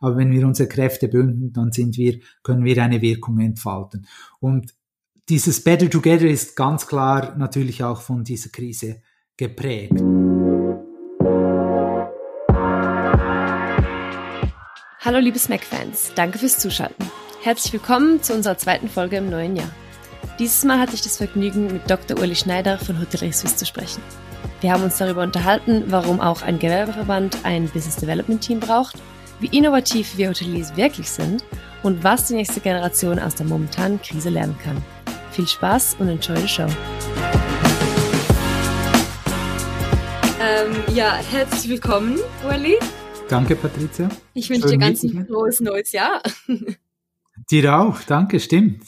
aber wenn wir unsere Kräfte bündeln, dann sind wir, können wir eine Wirkung entfalten. Und dieses Better Together ist ganz klar natürlich auch von dieser Krise geprägt. Hallo liebe Smack-Fans, danke fürs Zuschalten. Herzlich willkommen zu unserer zweiten Folge im neuen Jahr. Dieses Mal hatte ich das Vergnügen, mit Dr. Uli Schneider von Hotellerie Suisse zu sprechen. Wir haben uns darüber unterhalten, warum auch ein Gewerbeverband ein Business Development Team braucht, wie innovativ wir Hoteliers wirklich sind und was die nächste Generation aus der momentanen Krise lernen kann. Viel Spaß und enjoy the show. Ähm, ja, herzlich willkommen, Uli. Danke, Patricia. Ich wünsche dir ganz ein frohes neues Jahr. Dir auch, danke, stimmt.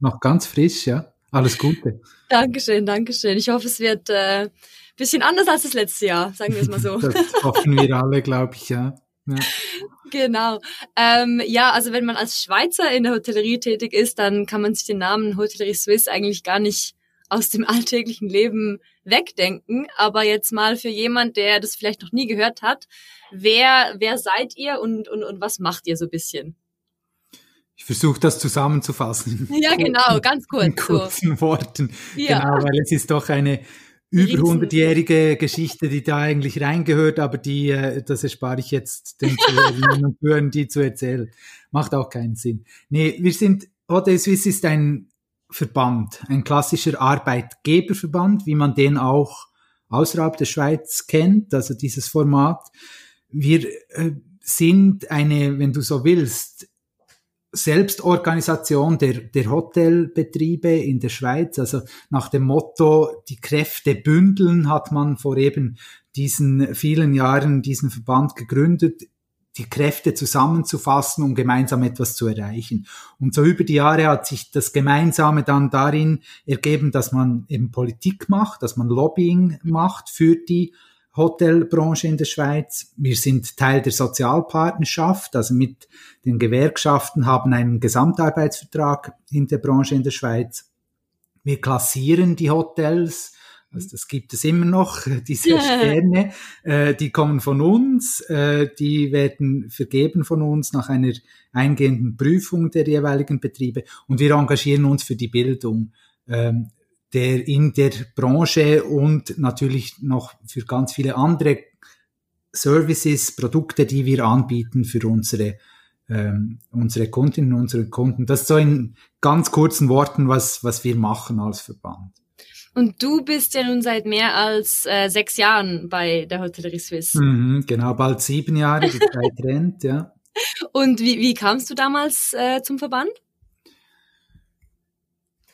Noch ganz frisch, ja. Alles Gute. Dankeschön, Dankeschön. Ich hoffe, es wird äh, bisschen anders als das letzte Jahr, sagen wir es mal so. das hoffen wir alle, glaube ich, ja. Ja. Genau. Ähm, ja, also wenn man als Schweizer in der Hotellerie tätig ist, dann kann man sich den Namen Hotellerie Suisse eigentlich gar nicht aus dem alltäglichen Leben wegdenken. Aber jetzt mal für jemand, der das vielleicht noch nie gehört hat, wer, wer seid ihr und, und, und was macht ihr so ein bisschen? Ich versuche das zusammenzufassen. Ja, genau, ganz kurz. In kurzen so. Worten. Ja. Genau, weil es ist doch eine über hundertjährige Geschichte, die da eigentlich reingehört, aber die, äh, das erspare ich jetzt den Zuhörern und Hörern, die zu erzählen. Macht auch keinen Sinn. Nee, wir sind, Hotel Suisse ist ein Verband, ein klassischer Arbeitgeberverband, wie man den auch außerhalb der Schweiz kennt, also dieses Format. Wir äh, sind eine, wenn du so willst, Selbstorganisation der, der Hotelbetriebe in der Schweiz. Also nach dem Motto, die Kräfte bündeln, hat man vor eben diesen vielen Jahren diesen Verband gegründet, die Kräfte zusammenzufassen, um gemeinsam etwas zu erreichen. Und so über die Jahre hat sich das Gemeinsame dann darin ergeben, dass man eben Politik macht, dass man Lobbying macht für die Hotelbranche in der Schweiz. Wir sind Teil der Sozialpartnerschaft, also mit den Gewerkschaften haben einen Gesamtarbeitsvertrag in der Branche in der Schweiz. Wir klassieren die Hotels, also das gibt es immer noch, diese Sterne, äh, die kommen von uns, äh, die werden vergeben von uns nach einer eingehenden Prüfung der jeweiligen Betriebe und wir engagieren uns für die Bildung. Ähm, der in der Branche und natürlich noch für ganz viele andere Services, Produkte, die wir anbieten für unsere ähm, unsere Kundinnen und unsere Kunden. Das ist so in ganz kurzen Worten, was, was wir machen als Verband. Und du bist ja nun seit mehr als äh, sechs Jahren bei der Hotellerie Suisse. Mhm, genau, bald sieben Jahre, die Zeit rennt, ja. Und wie, wie kamst du damals äh, zum Verband?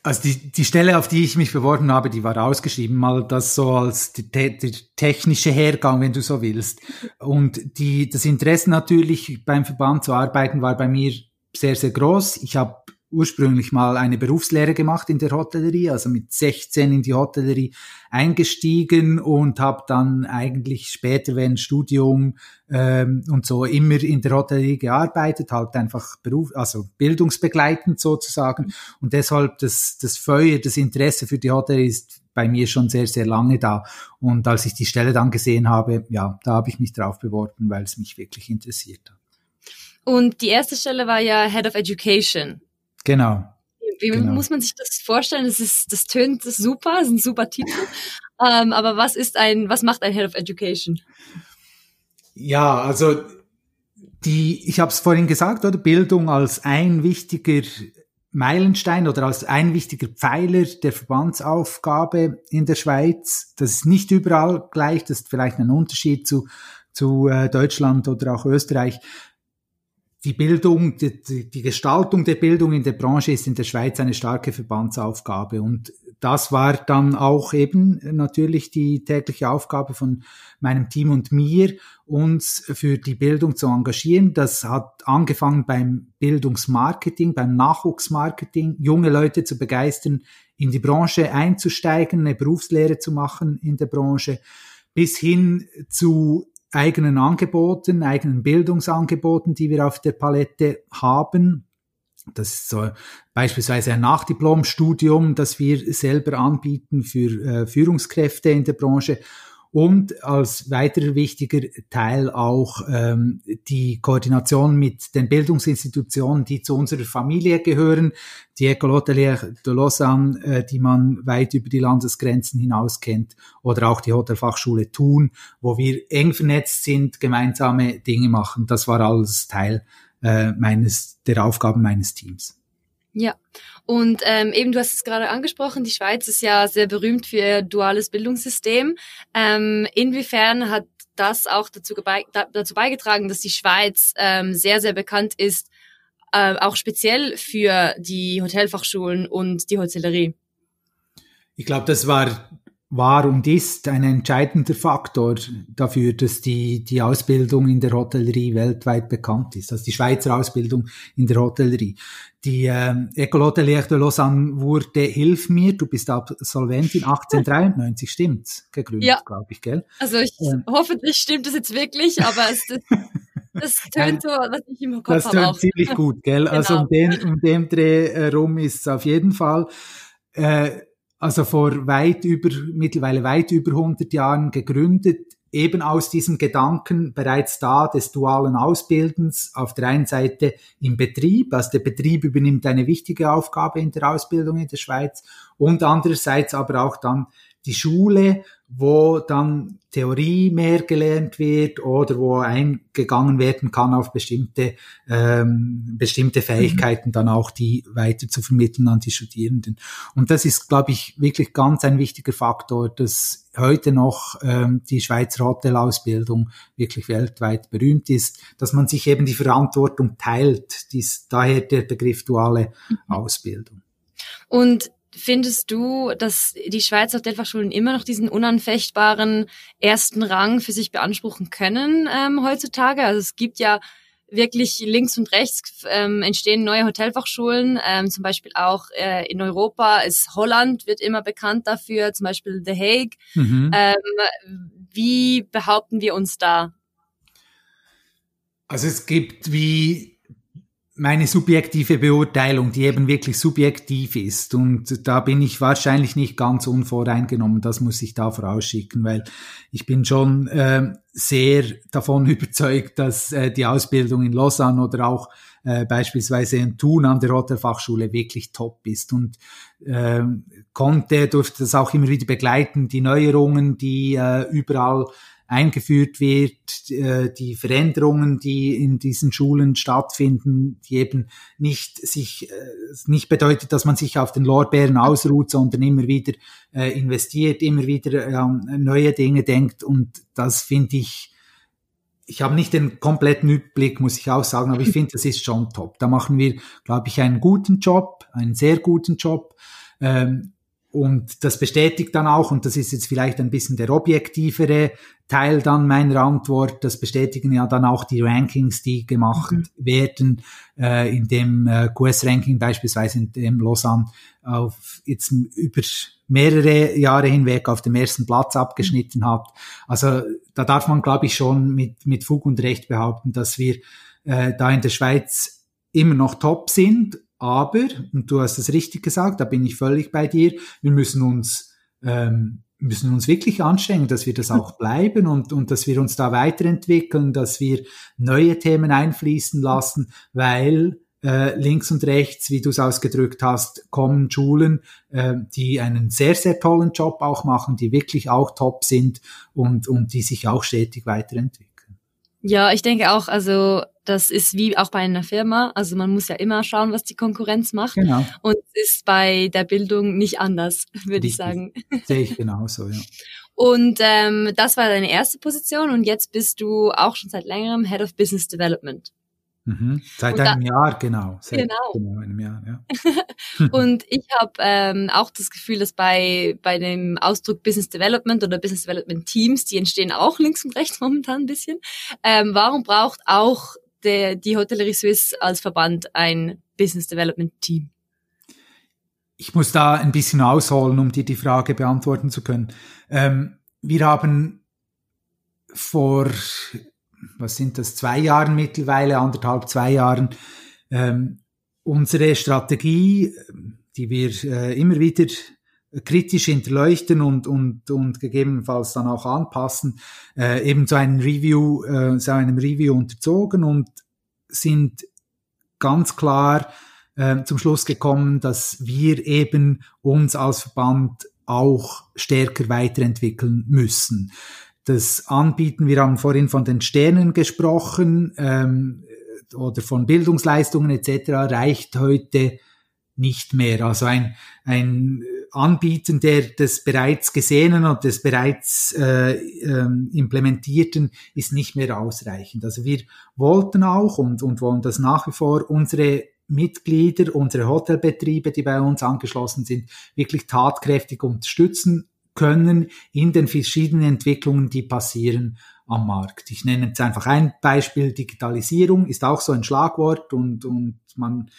Also die, die Stelle, auf die ich mich beworben habe, die war ausgeschrieben, mal das so als der, der technische Hergang, wenn du so willst. Und die, das Interesse natürlich beim Verband zu arbeiten war bei mir sehr, sehr groß. Ich habe ursprünglich mal eine Berufslehre gemacht in der Hotellerie, also mit 16 in die Hotellerie eingestiegen und habe dann eigentlich später während Studium ähm, und so immer in der Hotellerie gearbeitet, halt einfach Beruf, also bildungsbegleitend sozusagen. Und deshalb das, das Feuer, das Interesse für die Hotellerie ist bei mir schon sehr, sehr lange da. Und als ich die Stelle dann gesehen habe, ja, da habe ich mich drauf beworben, weil es mich wirklich interessiert hat. Und die erste Stelle war ja Head of Education. Genau. Wie genau. muss man sich das vorstellen? Das ist, das tönt super, das ist ein super Titel. ähm, aber was ist ein, was macht ein Head of Education? Ja, also die, ich habe es vorhin gesagt, oder Bildung als ein wichtiger Meilenstein oder als ein wichtiger Pfeiler der Verbandsaufgabe in der Schweiz. Das ist nicht überall gleich, das ist vielleicht ein Unterschied zu, zu äh, Deutschland oder auch Österreich die Bildung, die, die Gestaltung der Bildung in der Branche ist in der Schweiz eine starke Verbandsaufgabe und das war dann auch eben natürlich die tägliche Aufgabe von meinem Team und mir, uns für die Bildung zu engagieren. Das hat angefangen beim Bildungsmarketing, beim Nachwuchsmarketing, junge Leute zu begeistern, in die Branche einzusteigen, eine Berufslehre zu machen in der Branche, bis hin zu eigenen Angeboten, eigenen Bildungsangeboten, die wir auf der Palette haben. Das ist so beispielsweise ein Nachdiplomstudium, das wir selber anbieten für äh, Führungskräfte in der Branche. Und als weiterer wichtiger Teil auch ähm, die Koordination mit den Bildungsinstitutionen, die zu unserer Familie gehören, die École Hôtelière de Lausanne, äh, die man weit über die Landesgrenzen hinaus kennt, oder auch die Hotelfachschule Thun, wo wir eng vernetzt sind, gemeinsame Dinge machen. Das war alles Teil äh, meines, der Aufgaben meines Teams. Ja, und ähm, eben du hast es gerade angesprochen, die Schweiz ist ja sehr berühmt für ihr duales Bildungssystem. Ähm, inwiefern hat das auch dazu, dazu beigetragen, dass die Schweiz ähm, sehr, sehr bekannt ist, äh, auch speziell für die Hotelfachschulen und die Hotellerie? Ich glaube, das war war und ist ein entscheidender Faktor dafür, dass die, die Ausbildung in der Hotellerie weltweit bekannt ist, also die Schweizer Ausbildung in der Hotellerie. Die äh, École Hotelière de Lausanne wurde, hilf mir, du bist Absolventin, 1893, stimmt's, gegründet, ja. glaube ich, gell? Also ich, ähm, hoffentlich stimmt das jetzt wirklich, aber es, das, das tönt so, was ich im Kopf habe. Das tönt auch. ziemlich gut, gell? genau. Also um den, um den Dreh herum ist es auf jeden Fall. Äh, also vor weit über, mittlerweile weit über 100 Jahren gegründet, eben aus diesem Gedanken bereits da des dualen Ausbildens auf der einen Seite im Betrieb, also der Betrieb übernimmt eine wichtige Aufgabe in der Ausbildung in der Schweiz und andererseits aber auch dann die Schule, wo dann Theorie mehr gelernt wird oder wo eingegangen werden kann auf bestimmte, ähm, bestimmte Fähigkeiten, mhm. dann auch die weiter zu vermitteln an die Studierenden. Und das ist, glaube ich, wirklich ganz ein wichtiger Faktor, dass heute noch ähm, die Schweizer Hotelausbildung wirklich weltweit berühmt ist, dass man sich eben die Verantwortung teilt, dies, daher der Begriff duale mhm. Ausbildung. Und Findest du, dass die Schweizer Hotelfachschulen immer noch diesen unanfechtbaren ersten Rang für sich beanspruchen können ähm, heutzutage? Also es gibt ja wirklich links und rechts ähm, entstehen neue Hotelfachschulen, ähm, zum Beispiel auch äh, in Europa ist Holland wird immer bekannt dafür, zum Beispiel The Hague. Mhm. Ähm, wie behaupten wir uns da? Also es gibt wie meine subjektive Beurteilung, die eben wirklich subjektiv ist. Und da bin ich wahrscheinlich nicht ganz unvoreingenommen. Das muss ich da vorausschicken, weil ich bin schon äh, sehr davon überzeugt, dass äh, die Ausbildung in Lausanne oder auch äh, beispielsweise in Thun an der Hotelfachschule wirklich top ist und äh, konnte, durfte das auch immer wieder begleiten, die Neuerungen, die äh, überall eingeführt wird, äh, die Veränderungen, die in diesen Schulen stattfinden, die eben nicht sich äh, nicht bedeutet, dass man sich auf den Lorbeeren ausruht, sondern immer wieder äh, investiert, immer wieder an neue Dinge denkt und das finde ich ich habe nicht den kompletten Überblick, muss ich auch sagen, aber ich finde, das ist schon top. Da machen wir, glaube ich, einen guten Job, einen sehr guten Job. Ähm, und das bestätigt dann auch, und das ist jetzt vielleicht ein bisschen der objektivere Teil dann meiner Antwort, das bestätigen ja dann auch die Rankings, die gemacht mhm. werden, äh, in dem äh, QS-Ranking beispielsweise, in dem Lausanne auf jetzt über mehrere Jahre hinweg auf dem ersten Platz abgeschnitten hat. Also da darf man, glaube ich, schon mit, mit Fug und Recht behaupten, dass wir äh, da in der Schweiz immer noch top sind aber, und du hast es richtig gesagt, da bin ich völlig bei dir, wir müssen uns, ähm, müssen uns wirklich anstrengen, dass wir das auch bleiben und, und dass wir uns da weiterentwickeln, dass wir neue Themen einfließen lassen, weil äh, links und rechts, wie du es ausgedrückt hast, kommen Schulen, äh, die einen sehr, sehr tollen Job auch machen, die wirklich auch top sind und, und die sich auch stetig weiterentwickeln. Ja, ich denke auch, also das ist wie auch bei einer Firma. Also man muss ja immer schauen, was die Konkurrenz macht. Genau. Und es ist bei der Bildung nicht anders, würde ich sagen. Sehe ich genauso, ja. Und ähm, das war deine erste Position und jetzt bist du auch schon seit längerem Head of Business Development. Mhm. Seit und einem da, Jahr, genau. Seit genau. genau einem Jahr, ja. und ich habe ähm, auch das Gefühl, dass bei, bei dem Ausdruck Business Development oder Business Development Teams, die entstehen auch links und rechts momentan ein bisschen. Ähm, warum braucht auch der, die Hotellerie Suisse als Verband ein Business Development Team? Ich muss da ein bisschen ausholen, um dir die Frage beantworten zu können. Ähm, wir haben vor was sind das, zwei Jahren mittlerweile, anderthalb, zwei Jahren, ähm, unsere Strategie, die wir äh, immer wieder kritisch hinterleuchten und, und, und gegebenenfalls dann auch anpassen, äh, eben so ein Review, äh, so einem Review unterzogen und sind ganz klar äh, zum Schluss gekommen, dass wir eben uns als Verband auch stärker weiterentwickeln müssen. Das Anbieten, wir haben vorhin von den Sternen gesprochen ähm, oder von Bildungsleistungen etc., reicht heute nicht mehr. Also ein, ein Anbieten der des bereits Gesehenen und des bereits äh, ähm, Implementierten ist nicht mehr ausreichend. Also wir wollten auch und, und wollen das nach wie vor unsere Mitglieder, unsere Hotelbetriebe, die bei uns angeschlossen sind, wirklich tatkräftig unterstützen können in den verschiedenen Entwicklungen, die passieren am Markt. Ich nenne jetzt einfach ein Beispiel. Digitalisierung ist auch so ein Schlagwort und, und man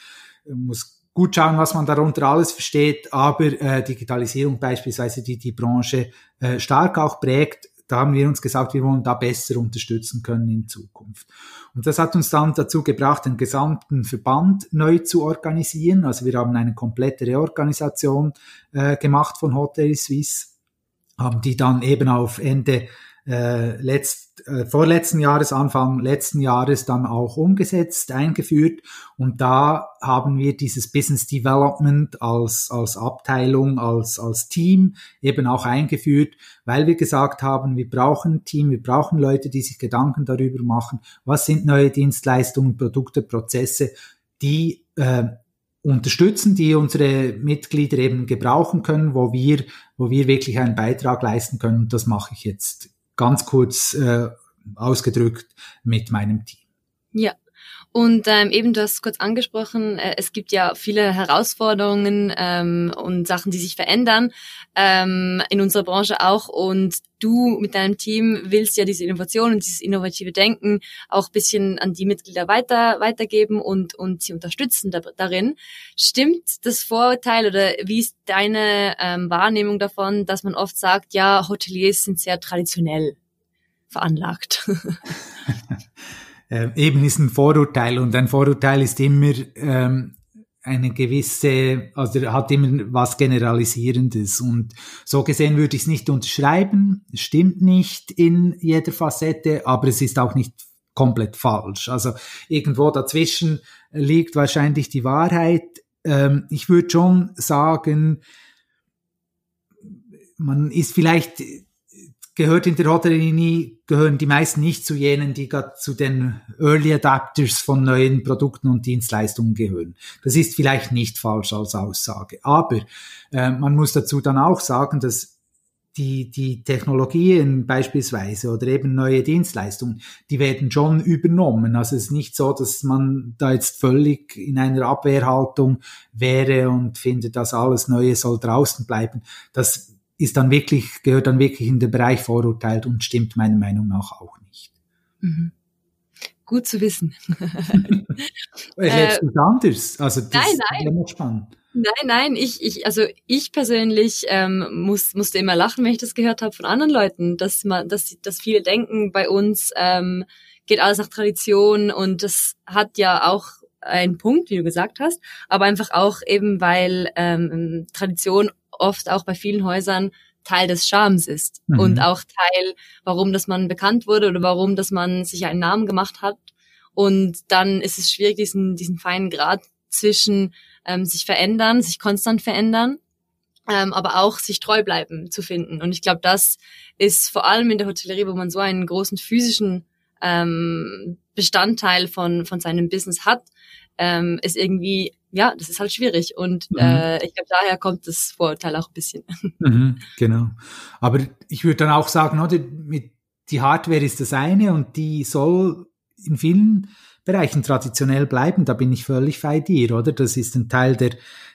muss gut schauen, was man darunter alles versteht, aber äh, Digitalisierung beispielsweise, die die Branche äh, stark auch prägt, da haben wir uns gesagt, wir wollen da besser unterstützen können in Zukunft. Und das hat uns dann dazu gebracht, den gesamten Verband neu zu organisieren. Also wir haben eine komplette Reorganisation äh, gemacht von Hotel Suisse, haben die dann eben auf Ende äh, letzt, äh, vorletzten Jahres, Anfang letzten Jahres dann auch umgesetzt, eingeführt. Und da haben wir dieses Business Development als, als Abteilung, als, als Team eben auch eingeführt, weil wir gesagt haben, wir brauchen ein Team, wir brauchen Leute, die sich Gedanken darüber machen, was sind neue Dienstleistungen, Produkte, Prozesse, die äh, unterstützen, die unsere Mitglieder eben gebrauchen können, wo wir, wo wir wirklich einen Beitrag leisten können. Und das mache ich jetzt ganz kurz äh, ausgedrückt mit meinem Team. Ja. Und ähm, eben, du hast kurz angesprochen, äh, es gibt ja viele Herausforderungen ähm, und Sachen, die sich verändern ähm, in unserer Branche auch. Und du mit deinem Team willst ja diese Innovation und dieses innovative Denken auch bisschen an die Mitglieder weiter weitergeben und und sie unterstützen da, darin. Stimmt das Vorurteil oder wie ist deine ähm, Wahrnehmung davon, dass man oft sagt, ja, Hoteliers sind sehr traditionell veranlagt? äh, eben ist ein Vorurteil und ein Vorurteil ist immer ähm, eine gewisse, also hat immer was Generalisierendes und so gesehen würde ich es nicht unterschreiben, stimmt nicht in jeder Facette, aber es ist auch nicht komplett falsch. Also irgendwo dazwischen liegt wahrscheinlich die Wahrheit. Ähm, ich würde schon sagen, man ist vielleicht gehört in der Hotellerie, gehören die meisten nicht zu jenen, die gerade zu den Early Adapters von neuen Produkten und Dienstleistungen gehören. Das ist vielleicht nicht falsch als Aussage. Aber äh, man muss dazu dann auch sagen, dass die, die Technologien beispielsweise oder eben neue Dienstleistungen, die werden schon übernommen. Also es ist nicht so, dass man da jetzt völlig in einer Abwehrhaltung wäre und findet, dass alles Neue soll draußen bleiben. Das ist dann wirklich, gehört dann wirklich in den Bereich Vorurteilt und stimmt meiner Meinung nach auch nicht. Mhm. Gut zu wissen. Erlebst äh, anders? Also das nein, nein. ist spannend. Nein, nein, ich, ich, also ich persönlich ähm, muss, musste immer lachen, wenn ich das gehört habe von anderen Leuten, dass man, dass, dass viele denken, bei uns ähm, geht alles nach Tradition und das hat ja auch einen Punkt, wie du gesagt hast, aber einfach auch eben, weil ähm, Tradition oft auch bei vielen Häusern Teil des Charmes ist mhm. und auch Teil, warum dass man bekannt wurde oder warum dass man sich einen Namen gemacht hat. Und dann ist es schwierig, diesen, diesen feinen Grad zwischen ähm, sich verändern, sich konstant verändern, ähm, aber auch sich treu bleiben zu finden. Und ich glaube, das ist vor allem in der Hotellerie, wo man so einen großen physischen ähm, Bestandteil von, von seinem Business hat, ähm, ist irgendwie ja, das ist halt schwierig. Und mhm. äh, ich glaube, daher kommt das Vorurteil auch ein bisschen. Mhm, genau. Aber ich würde dann auch sagen, oder, mit, die Hardware ist das eine und die soll in vielen Bereichen traditionell bleiben. Da bin ich völlig bei dir, oder? Das ist ein Teil der,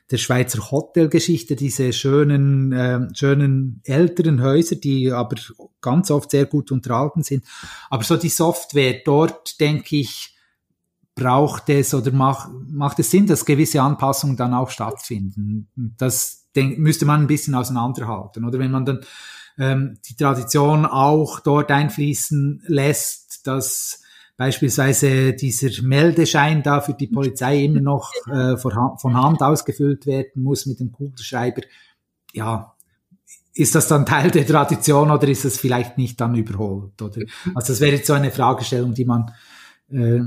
der Schweizer Hotelgeschichte, diese schönen, äh, schönen älteren Häuser, die aber ganz oft sehr gut unterhalten sind. Aber so die Software, dort denke ich, braucht es oder macht, macht es Sinn, dass gewisse Anpassungen dann auch stattfinden. Das denk, müsste man ein bisschen auseinanderhalten. Oder wenn man dann ähm, die Tradition auch dort einfließen lässt, dass beispielsweise dieser Meldeschein da für die Polizei immer noch äh, von Hand ausgefüllt werden muss mit dem Kugelschreiber, ja, ist das dann Teil der Tradition oder ist es vielleicht nicht dann überholt? Oder? Also das wäre jetzt so eine Fragestellung, die man, äh,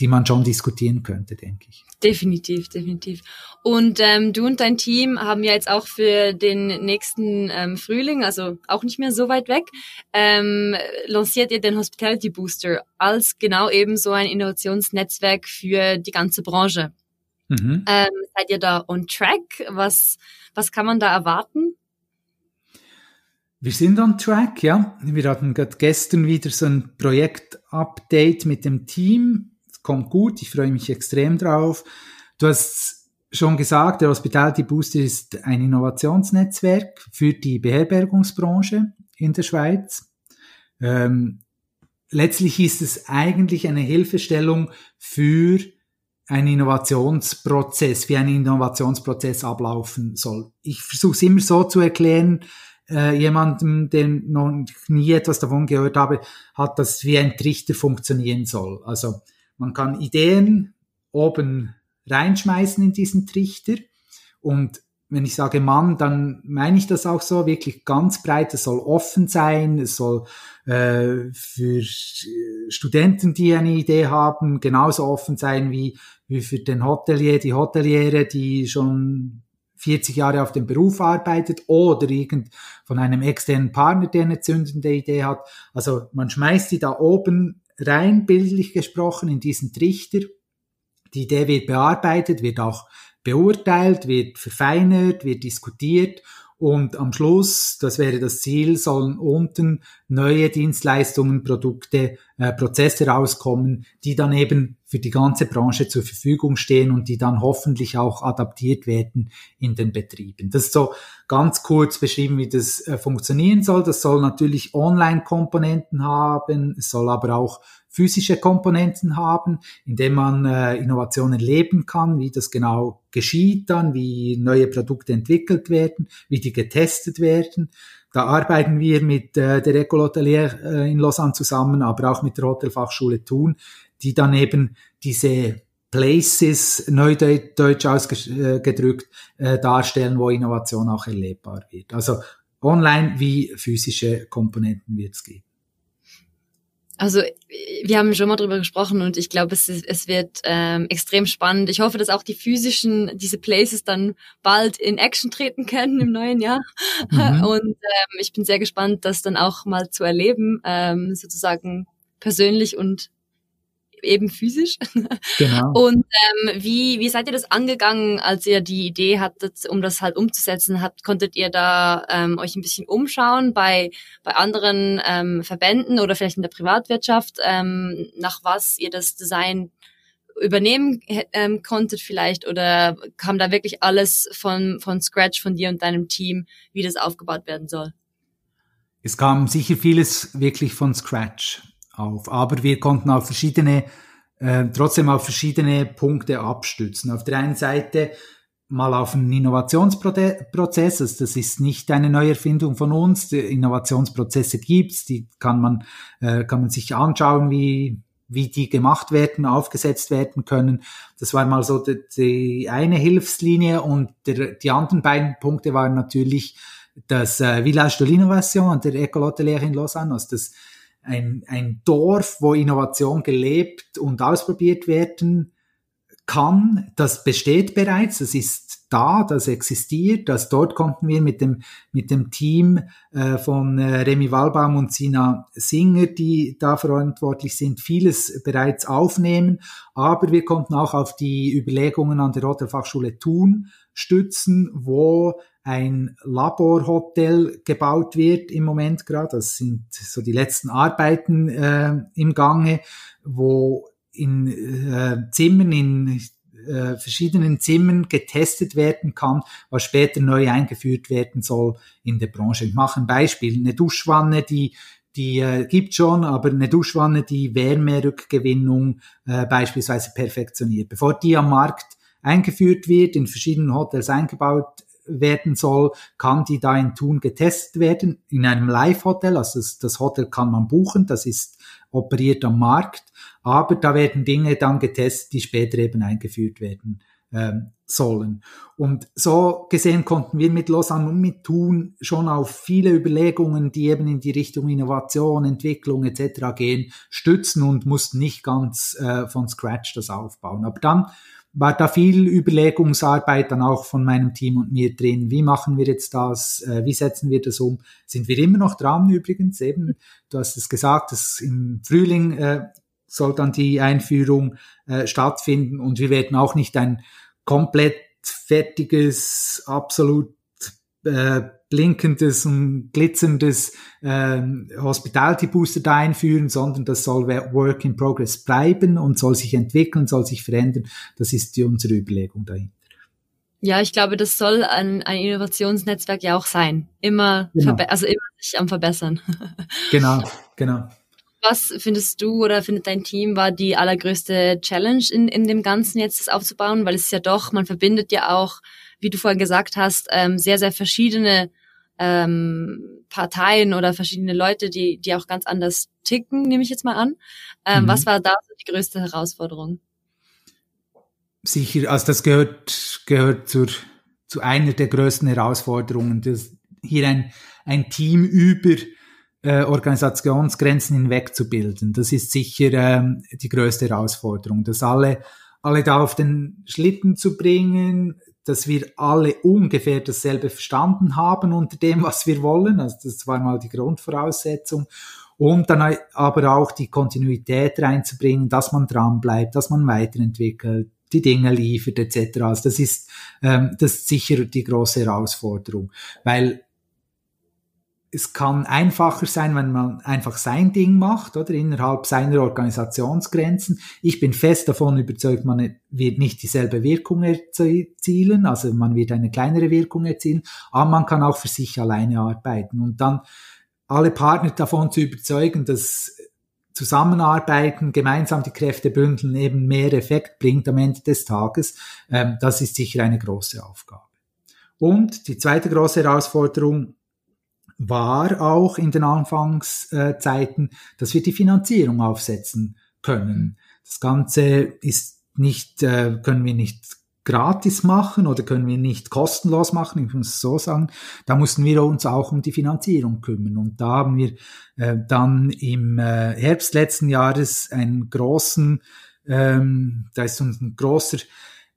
die man schon diskutieren könnte, denke ich. Definitiv, definitiv. Und ähm, du und dein Team haben ja jetzt auch für den nächsten ähm, Frühling, also auch nicht mehr so weit weg, ähm, lanciert ihr den Hospitality Booster als genau eben so ein Innovationsnetzwerk für die ganze Branche. Mhm. Ähm, seid ihr da on track? Was, was kann man da erwarten? Wir sind on track, ja. Wir hatten gerade gestern wieder so ein Projekt-Update mit dem Team. Kommt gut, ich freue mich extrem drauf. Du hast schon gesagt, der Hospitality Booster ist ein Innovationsnetzwerk für die Beherbergungsbranche in der Schweiz. Ähm, letztlich ist es eigentlich eine Hilfestellung für einen Innovationsprozess, wie ein Innovationsprozess ablaufen soll. Ich versuche es immer so zu erklären, äh, jemandem, der noch nie etwas davon gehört habe, hat das wie ein Trichter funktionieren soll. Also man kann Ideen oben reinschmeißen in diesen Trichter und wenn ich sage Mann, dann meine ich das auch so, wirklich ganz breit. Es soll offen sein, es soll äh, für Studenten, die eine Idee haben, genauso offen sein wie, wie für den Hotelier, die Hoteliere, die schon 40 Jahre auf dem Beruf arbeitet oder irgend von einem externen Partner, der eine zündende Idee hat. Also man schmeißt die da oben rein, bildlich gesprochen, in diesen Trichter. Die Idee wird bearbeitet, wird auch beurteilt, wird verfeinert, wird diskutiert und am Schluss, das wäre das Ziel, sollen unten neue Dienstleistungen, Produkte, äh, Prozesse rauskommen, die dann eben für die ganze Branche zur Verfügung stehen und die dann hoffentlich auch adaptiert werden in den Betrieben. Das ist so ganz kurz beschrieben, wie das äh, funktionieren soll. Das soll natürlich Online-Komponenten haben, es soll aber auch physische Komponenten haben, indem man äh, Innovationen leben kann, wie das genau geschieht dann, wie neue Produkte entwickelt werden, wie die getestet werden. Da arbeiten wir mit äh, der Ecole Hotelier äh, in Lausanne zusammen, aber auch mit der Hotelfachschule Thun, die dann eben diese Places, neudeutsch ausgedrückt, äh, darstellen, wo Innovation auch erlebbar wird. Also online wie physische Komponenten wird es geben. Also wir haben schon mal drüber gesprochen und ich glaube, es, es wird ähm, extrem spannend. Ich hoffe, dass auch die physischen, diese Places dann bald in Action treten können im neuen Jahr. Mhm. Und ähm, ich bin sehr gespannt, das dann auch mal zu erleben, ähm, sozusagen persönlich und eben physisch. Genau. Und ähm, wie, wie seid ihr das angegangen, als ihr die Idee hattet, um das halt umzusetzen? Habt, konntet ihr da ähm, euch ein bisschen umschauen bei, bei anderen ähm, Verbänden oder vielleicht in der Privatwirtschaft, ähm, nach was ihr das Design übernehmen ähm, konntet vielleicht oder kam da wirklich alles von, von Scratch von dir und deinem Team, wie das aufgebaut werden soll? Es kam sicher vieles wirklich von Scratch auf. Aber wir konnten auf verschiedene, äh, trotzdem auf verschiedene Punkte abstützen. Auf der einen Seite mal auf einen Innovationsprozess, also das ist nicht eine Neuerfindung von uns. Die Innovationsprozesse gibt's, die kann man, äh, kann man sich anschauen, wie, wie die gemacht werden, aufgesetzt werden können. Das war mal so die, die eine Hilfslinie und der, die anderen beiden Punkte waren natürlich das äh, Village de l'Innovation und der École Hotelière in Lausanne, also das ein, ein Dorf, wo Innovation gelebt und ausprobiert werden kann. Das besteht bereits, das ist da, das existiert. Das dort konnten wir mit dem mit dem Team äh, von äh, Remy Wallbaum und Sina Singer, die da verantwortlich sind, vieles bereits aufnehmen. Aber wir konnten auch auf die Überlegungen an der Hotelfachschule Thun stützen, wo ein Laborhotel gebaut wird im Moment gerade. Das sind so die letzten Arbeiten äh, im Gange, wo in äh, Zimmern, in äh, verschiedenen Zimmern getestet werden kann, was später neu eingeführt werden soll in der Branche. Ich mache ein Beispiel. Eine Duschwanne, die die äh, gibt schon, aber eine Duschwanne, die Wärmerückgewinnung äh, beispielsweise perfektioniert. Bevor die am Markt eingeführt wird, in verschiedenen Hotels eingebaut werden soll, kann die da in Thun getestet werden, in einem Live-Hotel, also das, das Hotel kann man buchen, das ist operiert am Markt, aber da werden Dinge dann getestet, die später eben eingeführt werden ähm, sollen. Und so gesehen konnten wir mit Lausanne und mit Thun schon auf viele Überlegungen, die eben in die Richtung Innovation, Entwicklung etc. gehen, stützen und mussten nicht ganz äh, von Scratch das aufbauen. Aber dann war da viel Überlegungsarbeit dann auch von meinem Team und mir drin. Wie machen wir jetzt das? Äh, wie setzen wir das um? Sind wir immer noch dran übrigens? Eben, du hast es gesagt, dass im Frühling äh, soll dann die Einführung äh, stattfinden und wir werden auch nicht ein komplett fertiges, absolut äh, blinkendes und glitzerndes äh, Hospitality Booster da einführen, sondern das soll Work in Progress bleiben und soll sich entwickeln, soll sich verändern. Das ist die, unsere Überlegung dahinter. Ja, ich glaube, das soll ein, ein Innovationsnetzwerk ja auch sein. Immer, genau. also immer sich am Verbessern. genau, genau. Was findest du oder findet dein Team war die allergrößte Challenge in, in dem Ganzen jetzt das aufzubauen? Weil es ist ja doch, man verbindet ja auch, wie du vorhin gesagt hast, ähm, sehr, sehr verschiedene ähm, Parteien oder verschiedene Leute, die, die auch ganz anders ticken, nehme ich jetzt mal an. Ähm, mhm. Was war da die größte Herausforderung? Sicher, also das gehört, gehört zur, zu einer der größten Herausforderungen, dass hier ein, ein Team über äh, Organisationsgrenzen hinweg zu bilden. Das ist sicher ähm, die größte Herausforderung, dass alle, alle da auf den Schlitten zu bringen, dass wir alle ungefähr dasselbe verstanden haben unter dem, was wir wollen. Also das war mal die Grundvoraussetzung. Und dann aber auch die Kontinuität reinzubringen, dass man dran bleibt, dass man weiterentwickelt, die Dinge liefert etc. Also das ist, ähm, das ist sicher die große Herausforderung, weil es kann einfacher sein, wenn man einfach sein Ding macht oder innerhalb seiner Organisationsgrenzen. Ich bin fest davon überzeugt, man wird nicht dieselbe Wirkung erzielen, also man wird eine kleinere Wirkung erzielen, aber man kann auch für sich alleine arbeiten und dann alle Partner davon zu überzeugen, dass Zusammenarbeiten, gemeinsam die Kräfte bündeln, eben mehr Effekt bringt am Ende des Tages, ähm, das ist sicher eine große Aufgabe. Und die zweite große Herausforderung war auch in den Anfangszeiten, dass wir die Finanzierung aufsetzen können. Das Ganze ist nicht, äh, können wir nicht gratis machen oder können wir nicht kostenlos machen, ich muss es so sagen. Da mussten wir uns auch um die Finanzierung kümmern. Und da haben wir äh, dann im äh, Herbst letzten Jahres einen großen, ähm, da ist uns ein großer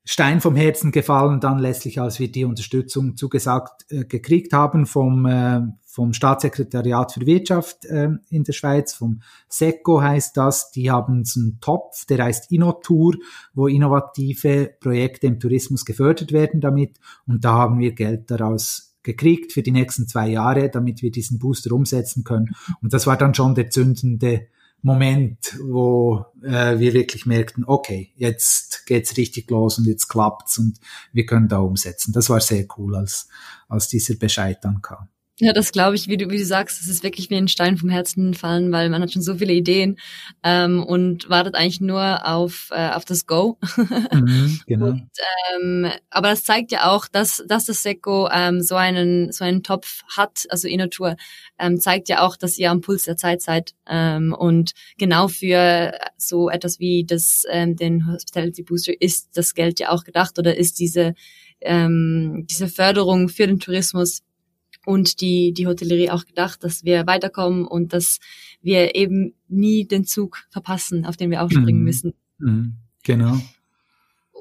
Stein vom Herzen gefallen, dann letztlich, als wir die Unterstützung zugesagt äh, gekriegt haben vom, äh, vom Staatssekretariat für Wirtschaft äh, in der Schweiz, vom SECO heißt das. Die haben so einen Topf, der heißt Innotour, wo innovative Projekte im Tourismus gefördert werden damit. Und da haben wir Geld daraus gekriegt für die nächsten zwei Jahre, damit wir diesen Booster umsetzen können. Und das war dann schon der zündende Moment, wo äh, wir wirklich merkten, okay, jetzt geht's richtig los und jetzt klappt's und wir können da umsetzen. Das war sehr cool, als, als dieser Bescheid dann kam. Ja, das glaube ich, wie du, wie du sagst, es ist wirklich wie ein Stein vom Herzen fallen, weil man hat schon so viele Ideen ähm, und wartet eigentlich nur auf, äh, auf das Go. Mhm, genau. Und, ähm, aber das zeigt ja auch, dass, dass das Seco ähm, so einen so einen Topf hat, also Innotour, ähm, zeigt ja auch, dass ihr am Puls der Zeit seid ähm, und genau für so etwas wie das ähm, den Hospitality Booster ist das Geld ja auch gedacht oder ist diese ähm, diese Förderung für den Tourismus und die, die Hotellerie auch gedacht, dass wir weiterkommen und dass wir eben nie den Zug verpassen, auf den wir aufspringen mhm. müssen. Mhm. Genau.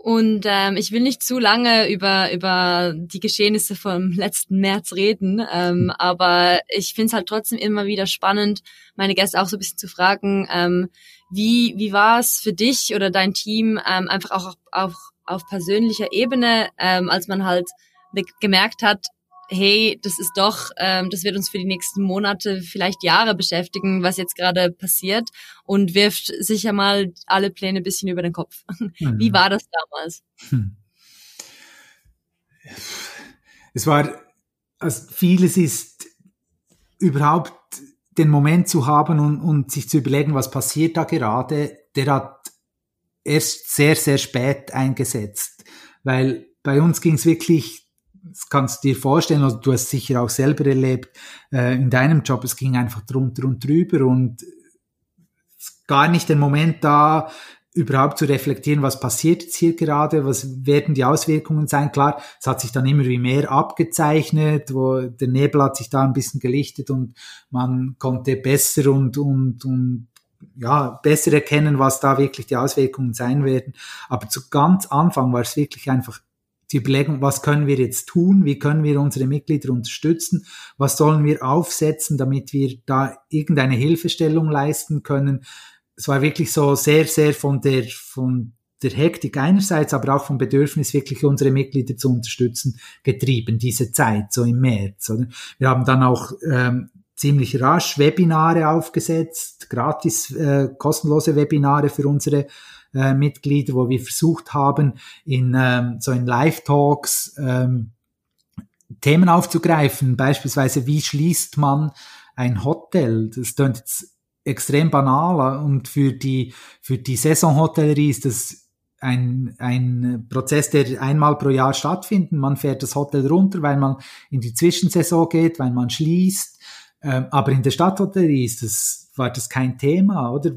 Und ähm, ich will nicht zu lange über, über die Geschehnisse vom letzten März reden, ähm, mhm. aber ich finde es halt trotzdem immer wieder spannend, meine Gäste auch so ein bisschen zu fragen, ähm, wie, wie war es für dich oder dein Team ähm, einfach auch, auch auf persönlicher Ebene, ähm, als man halt gemerkt hat, hey, das ist doch, ähm, das wird uns für die nächsten Monate, vielleicht Jahre beschäftigen, was jetzt gerade passiert und wirft sicher mal alle Pläne ein bisschen über den Kopf. Mhm. Wie war das damals? Hm. Es war, also vieles ist überhaupt den Moment zu haben und, und sich zu überlegen, was passiert da gerade, der hat erst sehr, sehr spät eingesetzt, weil bei uns ging es wirklich das kannst du dir vorstellen, also du hast sicher auch selber erlebt, äh, in deinem Job, es ging einfach drunter und drüber und gar nicht den Moment da, überhaupt zu reflektieren, was passiert jetzt hier gerade, was werden die Auswirkungen sein. Klar, es hat sich dann immer wie mehr abgezeichnet, wo der Nebel hat sich da ein bisschen gelichtet und man konnte besser und, und, und ja, besser erkennen, was da wirklich die Auswirkungen sein werden. Aber zu ganz Anfang war es wirklich einfach die Überlegung, was können wir jetzt tun? Wie können wir unsere Mitglieder unterstützen? Was sollen wir aufsetzen, damit wir da irgendeine Hilfestellung leisten können? Es war wirklich so sehr, sehr von der, von der Hektik einerseits, aber auch vom Bedürfnis, wirklich unsere Mitglieder zu unterstützen, getrieben, diese Zeit, so im März. Oder? Wir haben dann auch ähm, ziemlich rasch Webinare aufgesetzt, gratis, äh, kostenlose Webinare für unsere äh, Mitglieder, wo wir versucht haben, in ähm, so in Live-Talks ähm, Themen aufzugreifen, beispielsweise wie schließt man ein Hotel? Das klingt jetzt extrem banal und für die für die Saisonhotellerie ist das ein, ein Prozess, der einmal pro Jahr stattfindet. Man fährt das Hotel runter, weil man in die Zwischensaison geht, weil man schließt. Ähm, aber in der Stadthotellerie ist das, war das kein Thema, oder?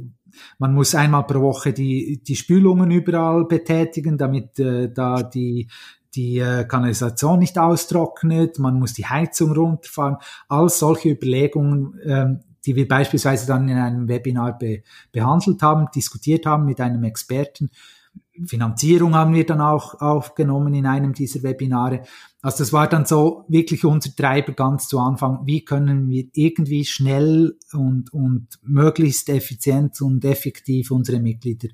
Man muss einmal pro Woche die, die Spülungen überall betätigen, damit äh, da die, die äh, Kanalisation nicht austrocknet, man muss die Heizung runterfahren, all solche Überlegungen, ähm, die wir beispielsweise dann in einem Webinar be behandelt haben, diskutiert haben mit einem Experten. Finanzierung haben wir dann auch aufgenommen in einem dieser Webinare. Also das war dann so wirklich unser Treiber ganz zu Anfang. Wie können wir irgendwie schnell und, und möglichst effizient und effektiv unsere Mitglieder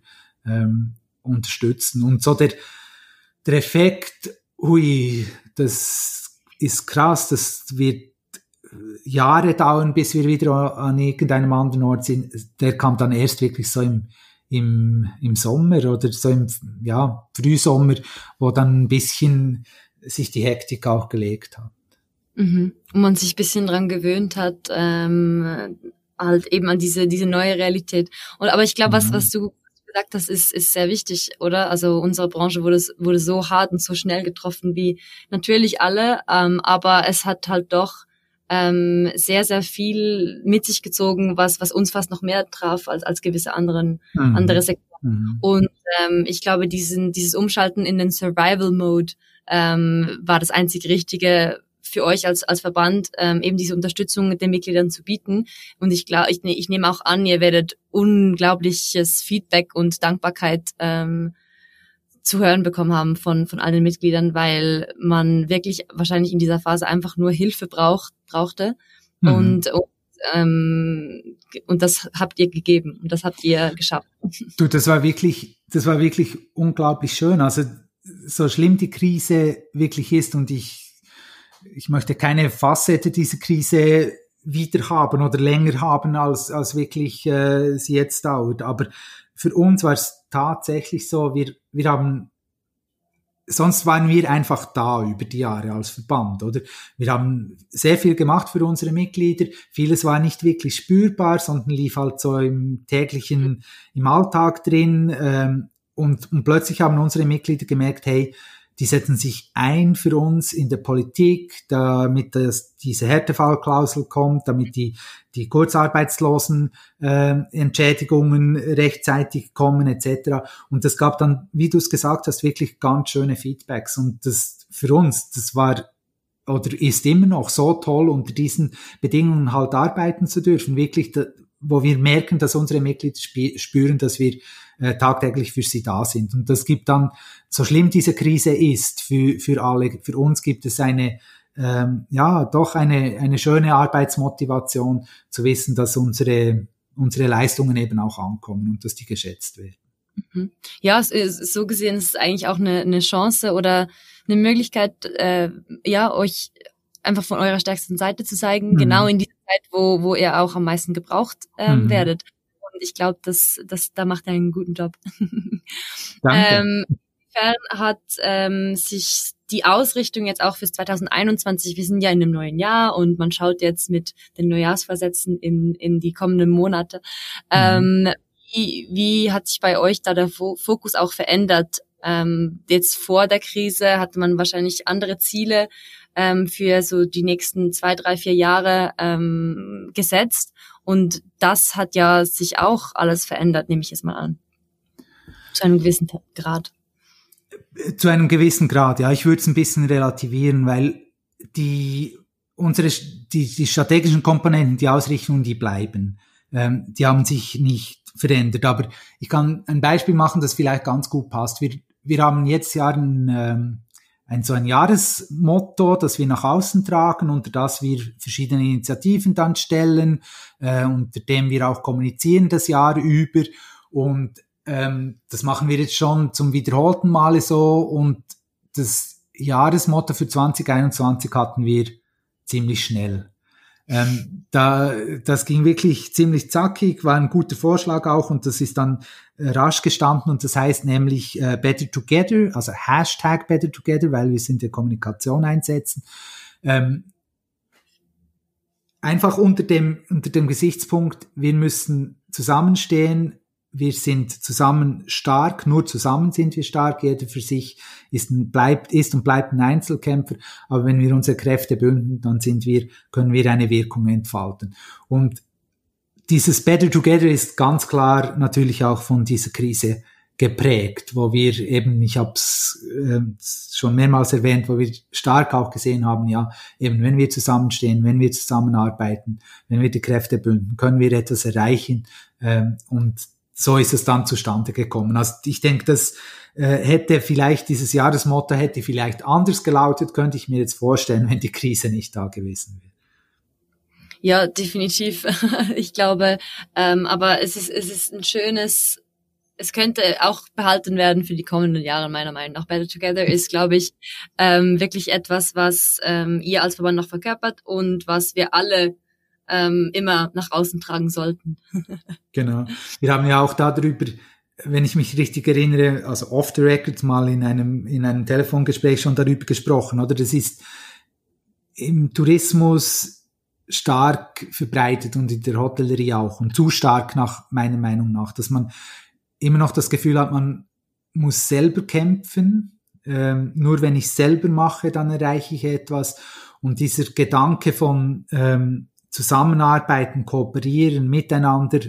ähm, unterstützen? Und so der, der Effekt, hui, das ist krass, das wird Jahre dauern, bis wir wieder an irgendeinem anderen Ort sind. Der kam dann erst wirklich so im, im, im Sommer oder so im ja, Frühsommer, wo dann ein bisschen sich die Hektik auch gelegt hat. Mhm. Und man sich bisschen dran gewöhnt hat, ähm, halt eben an diese, diese neue Realität. Und, aber ich glaube, was, mhm. was du gesagt hast, ist, ist sehr wichtig, oder? Also unsere Branche wurde, wurde so hart und so schnell getroffen wie natürlich alle, ähm, aber es hat halt doch ähm, sehr, sehr viel mit sich gezogen, was, was uns fast noch mehr traf als, als gewisse anderen, mhm. andere Sektoren. Mhm. Und ähm, ich glaube, diesen, dieses Umschalten in den Survival-Mode ähm, war das einzig Richtige für euch als, als Verband, ähm, eben diese Unterstützung den Mitgliedern zu bieten. Und ich glaube, ich, ich nehme auch an, ihr werdet unglaubliches Feedback und Dankbarkeit ähm, zu hören bekommen haben von, von allen Mitgliedern, weil man wirklich wahrscheinlich in dieser Phase einfach nur Hilfe braucht, brauchte. Mhm. Und, und ähm, und das habt ihr gegeben und das habt ihr geschafft. Du, das war wirklich, das war wirklich unglaublich schön. Also so schlimm die Krise wirklich ist und ich, ich möchte keine Facette dieser Krise wieder haben oder länger haben, als, als wirklich äh, sie jetzt dauert. Aber für uns war es tatsächlich so, wir, wir haben sonst waren wir einfach da über die Jahre als Verband, oder? Wir haben sehr viel gemacht für unsere Mitglieder. Vieles war nicht wirklich spürbar, sondern lief halt so im täglichen, im Alltag drin. Ähm, und, und plötzlich haben unsere Mitglieder gemerkt, hey, die setzen sich ein für uns in der Politik, damit das, diese Härtefallklausel kommt, damit die, die Kurzarbeitslosen äh, Entschädigungen rechtzeitig kommen etc. Und das gab dann, wie du es gesagt hast, wirklich ganz schöne Feedbacks. Und das für uns, das war oder ist immer noch so toll, unter diesen Bedingungen halt arbeiten zu dürfen. Wirklich, wo wir merken, dass unsere Mitglieder spüren, dass wir äh, tagtäglich für sie da sind. Und das gibt dann, so schlimm diese Krise ist für, für alle, für uns gibt es eine, ähm, ja, doch eine, eine schöne Arbeitsmotivation zu wissen, dass unsere, unsere Leistungen eben auch ankommen und dass die geschätzt werden. Mhm. Ja, so gesehen ist es eigentlich auch eine, eine Chance oder eine Möglichkeit, äh, ja, euch einfach von eurer stärksten Seite zu zeigen, mhm. genau in dieser Zeit, wo, wo ihr auch am meisten gebraucht ähm, mhm. werdet. Und ich glaube, dass, dass da macht er einen guten Job. Danke. ähm, hat ähm, sich die Ausrichtung jetzt auch fürs 2021, wir sind ja in einem neuen Jahr und man schaut jetzt mit den Neujahrsversätzen in, in die kommenden Monate. Mhm. Ähm, wie, wie hat sich bei euch da der Fokus auch verändert? Ähm, jetzt vor der Krise hatte man wahrscheinlich andere Ziele ähm, für so die nächsten zwei, drei, vier Jahre ähm, gesetzt. Und das hat ja sich auch alles verändert, nehme ich jetzt mal an. Zu einem gewissen Grad. Zu einem gewissen Grad, ja. Ich würde es ein bisschen relativieren, weil die unsere die, die strategischen Komponenten, die Ausrichtung, die bleiben. Ähm, die haben sich nicht verändert. Aber ich kann ein Beispiel machen, das vielleicht ganz gut passt. Wir, wir haben jetzt ja ein, ähm, ein so ein Jahresmotto, das wir nach außen tragen, unter das wir verschiedene Initiativen dann stellen, äh, unter dem wir auch kommunizieren das Jahr über. Und ähm, das machen wir jetzt schon zum wiederholten Male so. Und das Jahresmotto für 2021 hatten wir ziemlich schnell. Ähm, da, das ging wirklich ziemlich zackig, war ein guter Vorschlag auch und das ist dann äh, rasch gestanden und das heißt nämlich äh, Better Together, also Hashtag Better Together, weil wir es in der Kommunikation einsetzen. Ähm, einfach unter dem, unter dem Gesichtspunkt, wir müssen zusammenstehen, wir sind zusammen stark, nur zusammen sind wir stark, jeder für sich ist, ein, bleibt, ist und bleibt ein Einzelkämpfer, aber wenn wir unsere Kräfte bünden, dann sind wir, können wir eine Wirkung entfalten. Und dieses Better Together ist ganz klar natürlich auch von dieser Krise geprägt, wo wir eben, ich habe es äh, schon mehrmals erwähnt, wo wir stark auch gesehen haben, ja, eben wenn wir zusammenstehen, wenn wir zusammenarbeiten, wenn wir die Kräfte bünden, können wir etwas erreichen ähm, und so ist es dann zustande gekommen. Also ich denke, das äh, hätte vielleicht dieses Jahresmotto hätte vielleicht anders gelautet, könnte ich mir jetzt vorstellen, wenn die Krise nicht da gewesen wäre. Ja, definitiv. ich glaube, ähm, aber es ist, es ist ein schönes, es könnte auch behalten werden für die kommenden Jahre, meiner Meinung nach. Better Together ist, glaube ich, ähm, wirklich etwas, was ähm, ihr als Verband noch verkörpert und was wir alle ähm, immer nach außen tragen sollten. genau. Wir haben ja auch darüber, wenn ich mich richtig erinnere, also off the record mal in einem, in einem Telefongespräch schon darüber gesprochen, oder? Das ist im Tourismus stark verbreitet und in der Hotellerie auch und zu stark nach meiner Meinung nach, dass man immer noch das Gefühl hat, man muss selber kämpfen. Ähm, nur wenn ich selber mache, dann erreiche ich etwas. Und dieser Gedanke von ähm, zusammenarbeiten, kooperieren, miteinander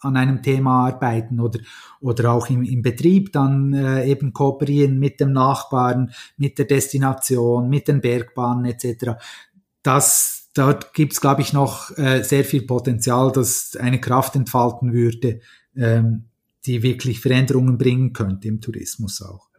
an einem Thema arbeiten oder, oder auch im, im Betrieb dann äh, eben kooperieren mit dem Nachbarn, mit der Destination, mit den Bergbahnen etc. Das, dort gibt's glaube ich, noch äh, sehr viel Potenzial, das eine Kraft entfalten würde, ähm, die wirklich Veränderungen bringen könnte im Tourismus auch.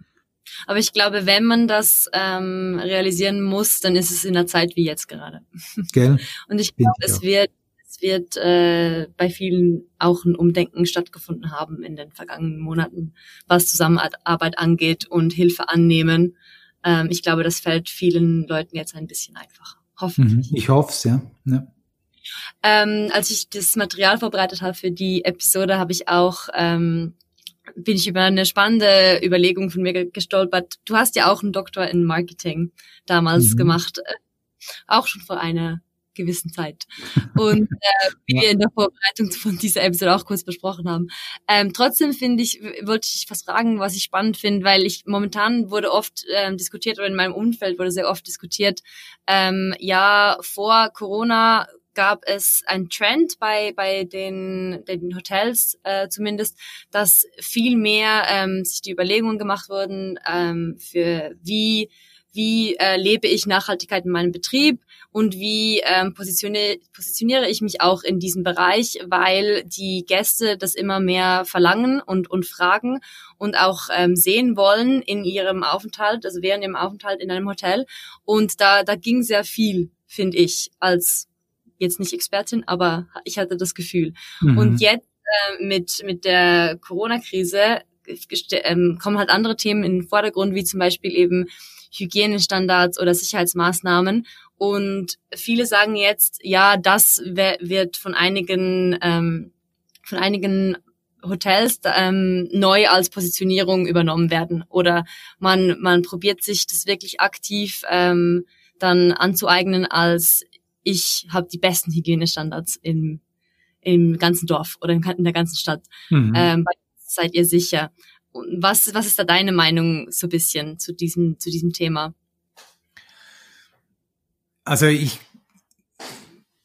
Aber ich glaube, wenn man das ähm, realisieren muss, dann ist es in einer Zeit wie jetzt gerade. Gell? Und ich glaube, es wird es wird äh, bei vielen auch ein Umdenken stattgefunden haben in den vergangenen Monaten, was Zusammenarbeit angeht und Hilfe annehmen. Ähm, ich glaube, das fällt vielen Leuten jetzt ein bisschen einfacher. Hoffentlich. Mhm, ich hoffe es, ja. ja. Ähm, als ich das Material vorbereitet habe für die Episode, habe ich auch ähm, bin ich über eine spannende Überlegung von mir gestolpert. Du hast ja auch einen Doktor in Marketing damals mhm. gemacht, äh, auch schon vor einer gewissen Zeit. Und äh, wie ja. wir in der Vorbereitung von dieser Episode auch kurz besprochen haben. Ähm, trotzdem finde ich, wollte ich was fragen, was ich spannend finde, weil ich momentan wurde oft ähm, diskutiert oder in meinem Umfeld wurde sehr oft diskutiert, ähm, ja, vor Corona gab es einen Trend bei, bei den, den Hotels äh, zumindest, dass viel mehr ähm, sich die Überlegungen gemacht wurden ähm, für wie wie äh, lebe ich Nachhaltigkeit in meinem Betrieb und wie ähm, positioniere, positioniere ich mich auch in diesem Bereich, weil die Gäste das immer mehr verlangen und, und fragen und auch ähm, sehen wollen in ihrem Aufenthalt, also während ihrem Aufenthalt in einem Hotel. Und da, da ging sehr viel, finde ich, als jetzt nicht Expertin, aber ich hatte das Gefühl. Mhm. Und jetzt äh, mit, mit der Corona-Krise ähm, kommen halt andere Themen in den Vordergrund, wie zum Beispiel eben Hygienestandards oder Sicherheitsmaßnahmen. Und viele sagen jetzt, ja, das wird von einigen, ähm, von einigen Hotels ähm, neu als Positionierung übernommen werden. Oder man, man probiert sich das wirklich aktiv ähm, dann anzueignen als ich habe die besten Hygienestandards im, im ganzen Dorf oder in der ganzen Stadt. Mhm. Ähm, seid ihr sicher? Was, was ist da deine Meinung so ein bisschen zu diesem, zu diesem Thema? Also ich,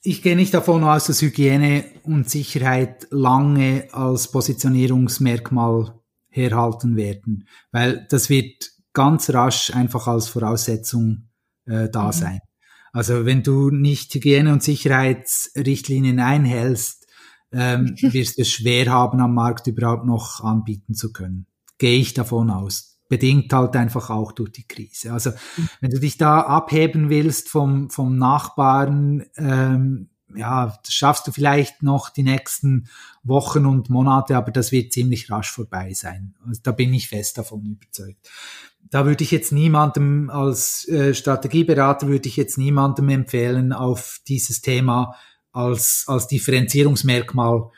ich gehe nicht davon aus, dass Hygiene und Sicherheit lange als Positionierungsmerkmal herhalten werden, weil das wird ganz rasch einfach als Voraussetzung äh, da mhm. sein. Also wenn du nicht Hygiene- und Sicherheitsrichtlinien einhältst, ähm, wirst du es schwer haben, am Markt überhaupt noch anbieten zu können. Gehe ich davon aus. Bedingt halt einfach auch durch die Krise. Also wenn du dich da abheben willst vom, vom Nachbarn, ähm, ja, das schaffst du vielleicht noch die nächsten Wochen und Monate, aber das wird ziemlich rasch vorbei sein. Also da bin ich fest davon überzeugt. Da würde ich jetzt niemandem als äh, Strategieberater würde ich jetzt niemandem empfehlen, auf dieses Thema als, als Differenzierungsmerkmal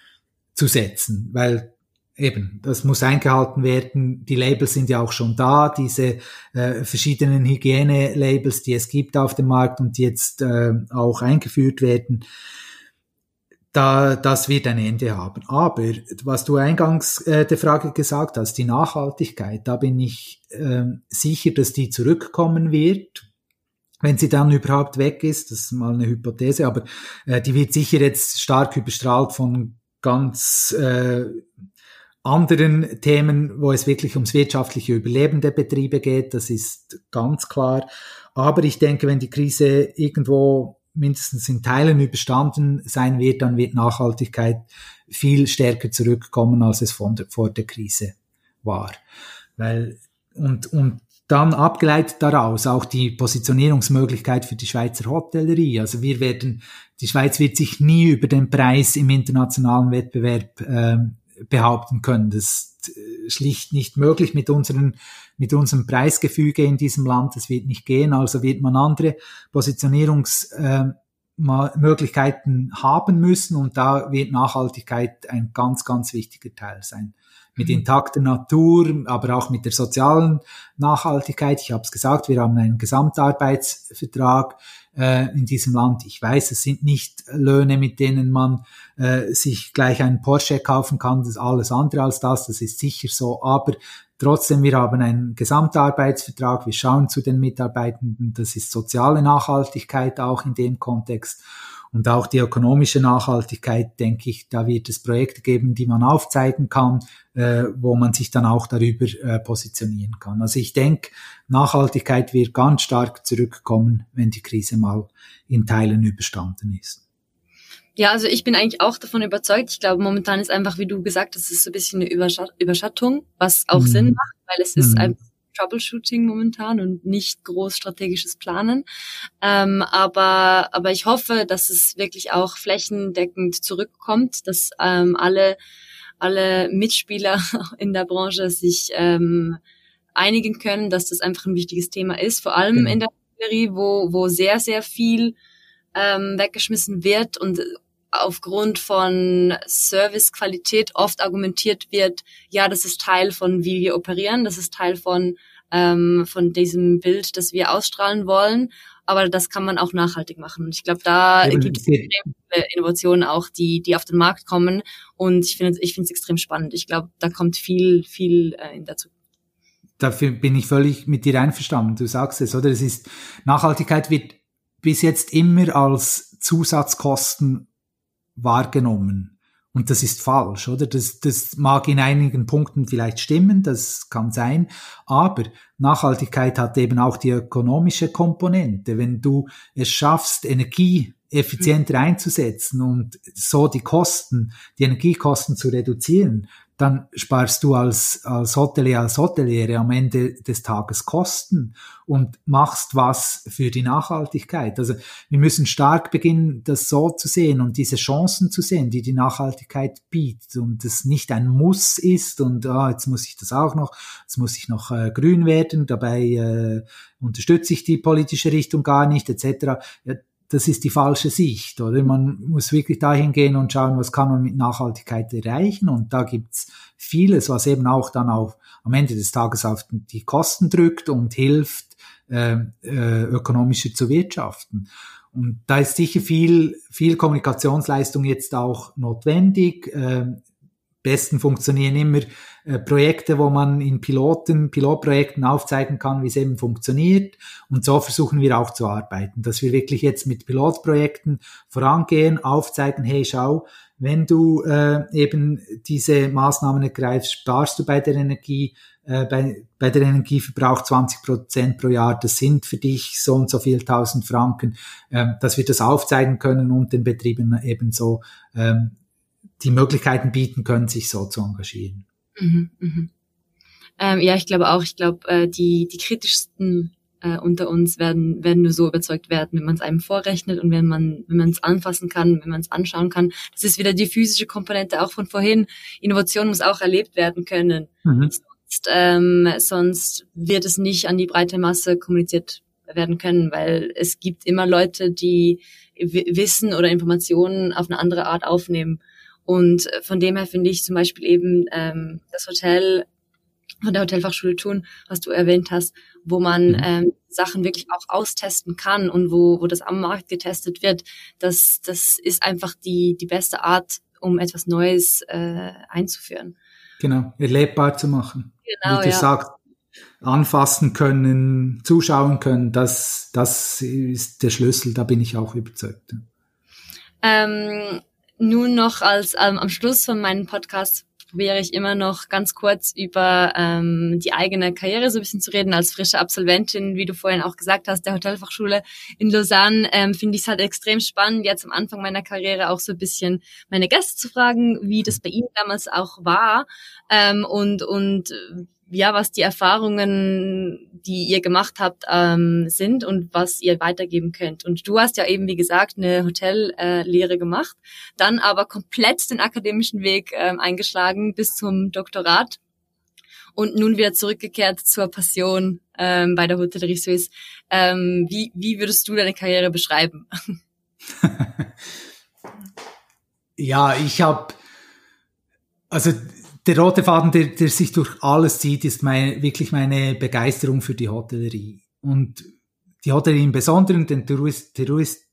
zu setzen, weil eben, das muss eingehalten werden. Die Labels sind ja auch schon da, diese äh, verschiedenen Hygiene-Labels, die es gibt auf dem Markt und die jetzt äh, auch eingeführt werden. Da, das wird ein Ende haben. Aber was du eingangs äh, der Frage gesagt hast, die Nachhaltigkeit, da bin ich äh, sicher, dass die zurückkommen wird. Wenn sie dann überhaupt weg ist, das ist mal eine Hypothese, aber äh, die wird sicher jetzt stark überstrahlt von ganz äh, anderen Themen, wo es wirklich ums wirtschaftliche Überleben der Betriebe geht, das ist ganz klar. Aber ich denke, wenn die Krise irgendwo mindestens in Teilen überstanden sein wird, dann wird Nachhaltigkeit viel stärker zurückkommen, als es von der, vor der Krise war. Weil, und, und dann abgeleitet daraus auch die Positionierungsmöglichkeit für die Schweizer Hotellerie. Also wir werden, die Schweiz wird sich nie über den Preis im internationalen Wettbewerb ähm, behaupten können. Das ist äh, schlicht nicht möglich mit unseren, mit unserem Preisgefüge in diesem Land. Das wird nicht gehen. Also wird man andere Positionierungsmöglichkeiten haben müssen und da wird Nachhaltigkeit ein ganz, ganz wichtiger Teil sein mit mhm. intakter Natur, aber auch mit der sozialen Nachhaltigkeit. Ich habe es gesagt, wir haben einen Gesamtarbeitsvertrag äh, in diesem Land. Ich weiß, es sind nicht Löhne, mit denen man äh, sich gleich einen Porsche kaufen kann. Das ist alles andere als das. Das ist sicher so. Aber trotzdem, wir haben einen Gesamtarbeitsvertrag. Wir schauen zu den Mitarbeitenden. Das ist soziale Nachhaltigkeit auch in dem Kontext. Und auch die ökonomische Nachhaltigkeit, denke ich, da wird es Projekte geben, die man aufzeigen kann, äh, wo man sich dann auch darüber äh, positionieren kann. Also ich denke, Nachhaltigkeit wird ganz stark zurückkommen, wenn die Krise mal in Teilen überstanden ist. Ja, also ich bin eigentlich auch davon überzeugt. Ich glaube, momentan ist einfach, wie du gesagt hast, es ist so ein bisschen eine Überschattung, was auch mhm. Sinn macht, weil es ist mhm. einfach Troubleshooting momentan und nicht groß strategisches Planen. Ähm, aber, aber ich hoffe, dass es wirklich auch flächendeckend zurückkommt, dass ähm, alle, alle Mitspieler in der Branche sich ähm, einigen können, dass das einfach ein wichtiges Thema ist, vor allem genau. in der Serie, wo, wo sehr, sehr viel ähm, weggeschmissen wird und aufgrund von Servicequalität oft argumentiert wird, ja, das ist Teil von wie wir operieren, das ist Teil von ähm, von diesem Bild, das wir ausstrahlen wollen. Aber das kann man auch nachhaltig machen. Und ich glaube, da ja, gibt es extrem viele Innovationen auch, die, die auf den Markt kommen. Und ich finde ich finde es extrem spannend. Ich glaube, da kommt viel, viel äh, in dazu. Dafür bin ich völlig mit dir einverstanden. Du sagst es, oder? Es ist, Nachhaltigkeit wird bis jetzt immer als Zusatzkosten wahrgenommen. Und das ist falsch, oder? Das, das mag in einigen Punkten vielleicht stimmen, das kann sein, aber Nachhaltigkeit hat eben auch die ökonomische Komponente. Wenn du es schaffst, Energie effizienter einzusetzen und so die Kosten, die Energiekosten zu reduzieren, dann sparst du als, als Hotelier, als Hoteliere am Ende des Tages Kosten und machst was für die Nachhaltigkeit. Also wir müssen stark beginnen, das so zu sehen und diese Chancen zu sehen, die die Nachhaltigkeit bietet und es nicht ein Muss ist und ah, jetzt muss ich das auch noch, jetzt muss ich noch äh, grün werden, dabei äh, unterstütze ich die politische Richtung gar nicht etc. Ja, das ist die falsche Sicht, oder? Man muss wirklich dahin gehen und schauen, was kann man mit Nachhaltigkeit erreichen. Und da gibt's vieles, was eben auch dann auf, am Ende des Tages auf die Kosten drückt und hilft, äh, äh, ökonomischer zu wirtschaften. Und da ist sicher viel, viel Kommunikationsleistung jetzt auch notwendig. Äh, besten funktionieren immer äh, Projekte, wo man in Piloten, Pilotprojekten aufzeigen kann, wie es eben funktioniert. Und so versuchen wir auch zu arbeiten, dass wir wirklich jetzt mit Pilotprojekten vorangehen, aufzeigen, hey, schau, wenn du äh, eben diese Maßnahmen ergreifst, sparst du bei der Energie, äh, bei, bei der Energieverbrauch 20 Prozent pro Jahr. Das sind für dich so und so viel tausend Franken, ähm, dass wir das aufzeigen können und den Betrieben eben so ähm, die Möglichkeiten bieten können, sich so zu engagieren. Mhm, mhm. Ähm, ja, ich glaube auch. Ich glaube, äh, die, die kritischsten äh, unter uns werden, werden nur so überzeugt werden, wenn man es einem vorrechnet und wenn man wenn man es anfassen kann, wenn man es anschauen kann. Das ist wieder die physische Komponente auch von vorhin. Innovation muss auch erlebt werden können. Mhm. Sonst, ähm, sonst wird es nicht an die breite Masse kommuniziert werden können, weil es gibt immer Leute, die Wissen oder Informationen auf eine andere Art aufnehmen. Und äh, von dem her finde ich zum Beispiel eben ähm, das Hotel von der Hotelfachschule tun, was du erwähnt hast, wo man mhm. ähm, Sachen wirklich auch austesten kann und wo, wo das am Markt getestet wird, das, das ist einfach die, die beste Art, um etwas Neues äh, einzuführen. Genau, erlebbar zu machen. Genau, Wie du ja. sagst, anfassen können, zuschauen können, das, das ist der Schlüssel, da bin ich auch überzeugt. Ähm, nun noch als ähm, am Schluss von meinem Podcast probiere ich immer noch ganz kurz über ähm, die eigene Karriere so ein bisschen zu reden. Als frische Absolventin, wie du vorhin auch gesagt hast, der Hotelfachschule in Lausanne, ähm, finde ich es halt extrem spannend, jetzt am Anfang meiner Karriere auch so ein bisschen meine Gäste zu fragen, wie das bei ihnen damals auch war ähm, und, und ja, was die Erfahrungen, die ihr gemacht habt, ähm, sind und was ihr weitergeben könnt. Und du hast ja eben, wie gesagt, eine Hotellehre äh, gemacht, dann aber komplett den akademischen Weg ähm, eingeschlagen bis zum Doktorat und nun wieder zurückgekehrt zur Passion ähm, bei der Hotellerie Suisse. Ähm, wie, wie würdest du deine Karriere beschreiben? ja, ich habe also der rote Faden, der, der sich durch alles zieht, ist mein, wirklich meine Begeisterung für die Hotellerie. Und die Hotellerie im Besonderen, den Touris,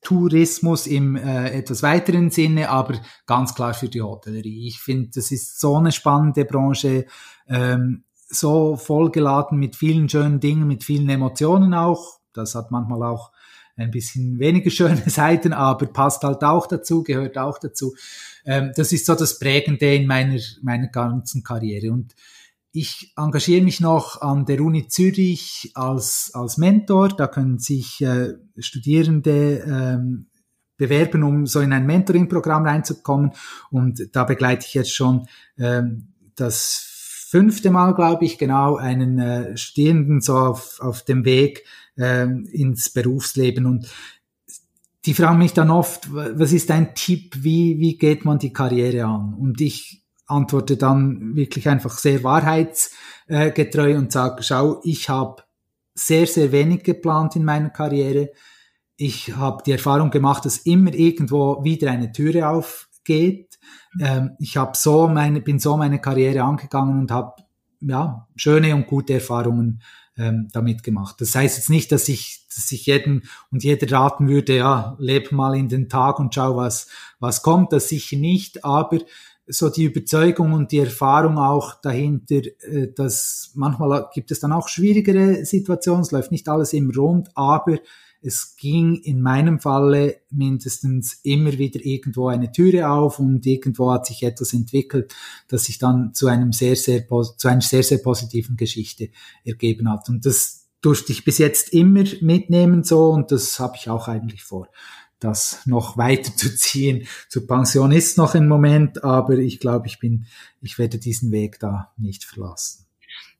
Tourismus im äh, etwas weiteren Sinne, aber ganz klar für die Hotellerie. Ich finde, das ist so eine spannende Branche, ähm, so vollgeladen mit vielen schönen Dingen, mit vielen Emotionen auch. Das hat manchmal auch ein bisschen weniger schöne Seiten, aber passt halt auch dazu, gehört auch dazu. Ähm, das ist so das Prägende in meiner, meiner ganzen Karriere. Und ich engagiere mich noch an der Uni Zürich als, als Mentor. Da können sich äh, Studierende ähm, bewerben, um so in ein Mentoring-Programm reinzukommen. Und da begleite ich jetzt schon ähm, das fünfte Mal, glaube ich, genau, einen äh, Studierenden so auf, auf dem Weg äh, ins Berufsleben. Und die fragen mich dann oft, was ist dein Tipp, wie, wie geht man die Karriere an? Und ich antworte dann wirklich einfach sehr wahrheitsgetreu und sage, schau, ich habe sehr, sehr wenig geplant in meiner Karriere. Ich habe die Erfahrung gemacht, dass immer irgendwo wieder eine Türe aufgeht. Ähm, ich habe so meine, bin so meine Karriere angegangen und habe ja schöne und gute Erfahrungen ähm, damit gemacht. Das heißt jetzt nicht, dass ich, dass ich jeden und jeder raten würde, ja, leb mal in den Tag und schau, was, was kommt. Das sicher nicht, aber so die Überzeugung und die Erfahrung auch dahinter, äh, dass manchmal gibt es dann auch schwierigere Situationen, es läuft nicht alles im Rund, aber es ging in meinem Falle mindestens immer wieder irgendwo eine Türe auf und irgendwo hat sich etwas entwickelt, das sich dann zu einem sehr, sehr, zu einer sehr, sehr positiven Geschichte ergeben hat. Und das durfte ich bis jetzt immer mitnehmen so und das habe ich auch eigentlich vor das noch weiter zu ziehen. Zur Pension ist noch ein Moment, aber ich glaube, ich bin, ich werde diesen Weg da nicht verlassen.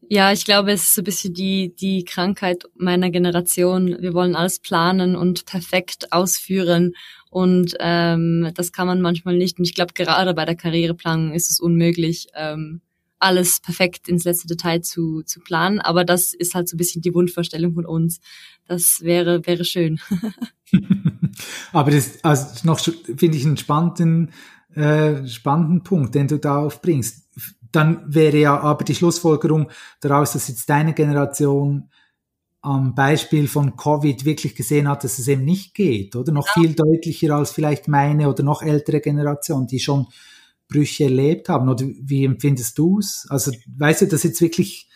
Ja, ich glaube, es ist so ein bisschen die, die Krankheit meiner Generation. Wir wollen alles planen und perfekt ausführen. Und ähm, das kann man manchmal nicht. Und ich glaube, gerade bei der Karriereplanung ist es unmöglich, ähm, alles perfekt ins letzte Detail zu, zu planen. Aber das ist halt so ein bisschen die Wunschvorstellung von uns. Das wäre, wäre schön. Aber das also noch finde ich einen spannenden, äh, spannenden Punkt, den du da aufbringst dann wäre ja aber die Schlussfolgerung daraus, dass jetzt deine Generation am Beispiel von Covid wirklich gesehen hat, dass es eben nicht geht, oder? Noch ja. viel deutlicher als vielleicht meine oder noch ältere Generation, die schon Einbrüche erlebt haben? Oder wie empfindest du es? Also weißt du, das jetzt wirklich,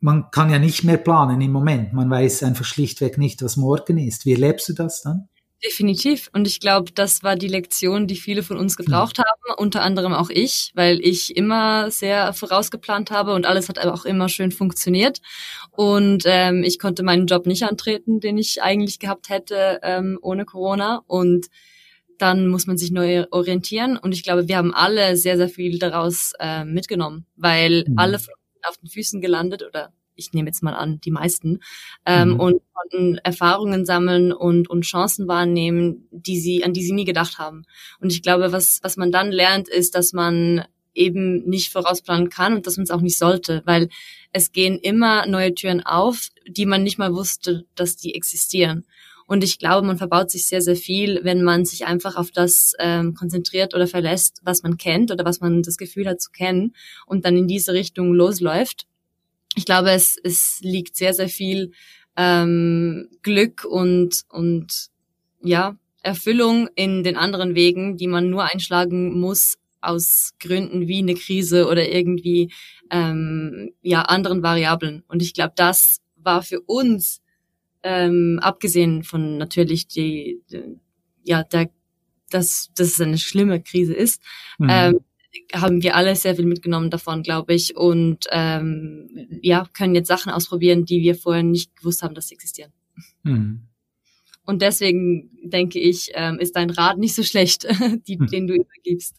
man kann ja nicht mehr planen im Moment. Man weiß einfach schlichtweg nicht, was morgen ist. Wie erlebst du das dann? Definitiv. Und ich glaube, das war die Lektion, die viele von uns gebraucht mhm. haben, unter anderem auch ich, weil ich immer sehr vorausgeplant habe und alles hat aber auch immer schön funktioniert. Und ähm, ich konnte meinen Job nicht antreten, den ich eigentlich gehabt hätte ähm, ohne Corona. Und dann muss man sich neu orientieren. Und ich glaube, wir haben alle sehr, sehr viel daraus äh, mitgenommen, weil mhm. alle auf den Füßen gelandet oder ich nehme jetzt mal an, die meisten, ähm, mhm. und konnten Erfahrungen sammeln und, und Chancen wahrnehmen, die sie, an die sie nie gedacht haben. Und ich glaube, was, was man dann lernt, ist, dass man eben nicht vorausplanen kann und dass man es auch nicht sollte, weil es gehen immer neue Türen auf, die man nicht mal wusste, dass die existieren. Und ich glaube, man verbaut sich sehr, sehr viel, wenn man sich einfach auf das ähm, konzentriert oder verlässt, was man kennt oder was man das Gefühl hat zu kennen und dann in diese Richtung losläuft. Ich glaube, es, es liegt sehr, sehr viel ähm, Glück und, und ja, Erfüllung in den anderen Wegen, die man nur einschlagen muss aus Gründen wie eine Krise oder irgendwie ähm, ja anderen Variablen. Und ich glaube, das war für uns ähm, abgesehen von natürlich die, die ja der dass es eine schlimme Krise ist, mhm. ähm, haben wir alle sehr viel mitgenommen davon, glaube ich, und ähm, ja können jetzt Sachen ausprobieren, die wir vorher nicht gewusst haben, dass sie existieren. Mhm. Und deswegen denke ich, ähm, ist dein Rat nicht so schlecht, die, mhm. den du übergibst.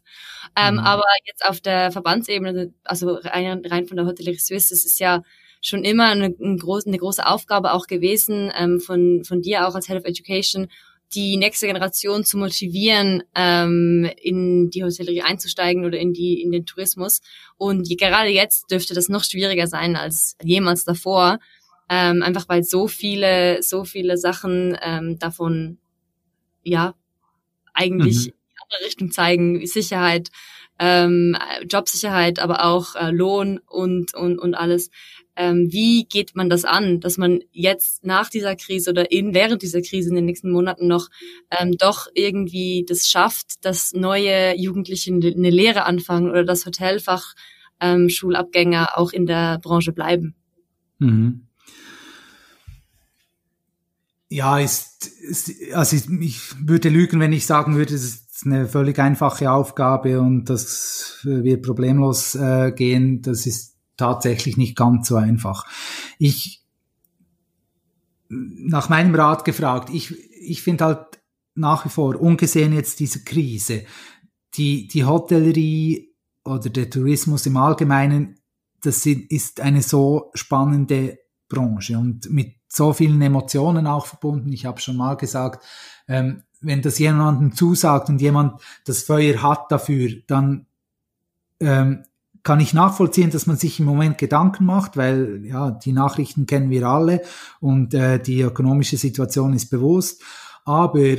Ähm, mhm. Aber jetzt auf der Verbandsebene, also rein, rein von der Hotellerie Suisse, es ist ja schon immer eine, eine, große, eine große Aufgabe auch gewesen ähm, von, von dir auch als Head of Education, die nächste Generation zu motivieren, ähm, in die Hotellerie einzusteigen oder in die in den Tourismus. Und gerade jetzt dürfte das noch schwieriger sein als jemals davor, ähm, einfach weil so viele so viele Sachen ähm, davon ja eigentlich mhm. in die andere Richtung zeigen, Sicherheit, ähm, Jobsicherheit, aber auch äh, Lohn und und und alles ähm, wie geht man das an, dass man jetzt nach dieser Krise oder in während dieser Krise in den nächsten Monaten noch ähm, doch irgendwie das schafft, dass neue Jugendliche eine Lehre anfangen oder das Hotelfach ähm, auch in der Branche bleiben. Mhm. Ja, ist, ist also ich, ich würde lügen, wenn ich sagen würde, es ist eine völlig einfache Aufgabe und das wird problemlos äh, gehen. Das ist tatsächlich nicht ganz so einfach. Ich, nach meinem Rat gefragt, ich, ich finde halt nach wie vor, ungesehen jetzt diese Krise, die, die Hotellerie oder der Tourismus im Allgemeinen, das ist eine so spannende Branche und mit so vielen Emotionen auch verbunden. Ich habe schon mal gesagt, ähm, wenn das jemandem zusagt und jemand das Feuer hat dafür, dann ähm, kann ich nachvollziehen, dass man sich im Moment Gedanken macht, weil ja, die Nachrichten kennen wir alle und äh, die ökonomische Situation ist bewusst. Aber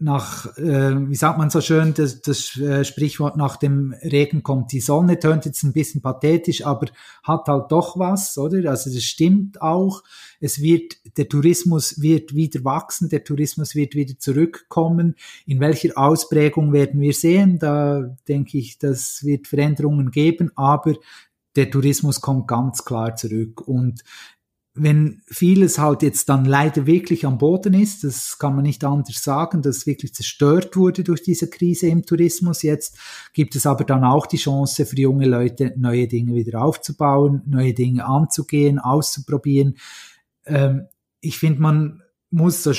nach, äh, wie sagt man so schön, das, das äh, Sprichwort nach dem Regen kommt die Sonne, tönt jetzt ein bisschen pathetisch, aber hat halt doch was, oder? Also das stimmt auch. Es wird, der Tourismus wird wieder wachsen, der Tourismus wird wieder zurückkommen. In welcher Ausprägung werden wir sehen? Da denke ich, das wird Veränderungen geben, aber der Tourismus kommt ganz klar zurück. Und wenn vieles halt jetzt dann leider wirklich am Boden ist, das kann man nicht anders sagen, dass wirklich zerstört wurde durch diese Krise im Tourismus. Jetzt gibt es aber dann auch die Chance für junge Leute, neue Dinge wieder aufzubauen, neue Dinge anzugehen, auszuprobieren. Ähm, ich finde, man muss so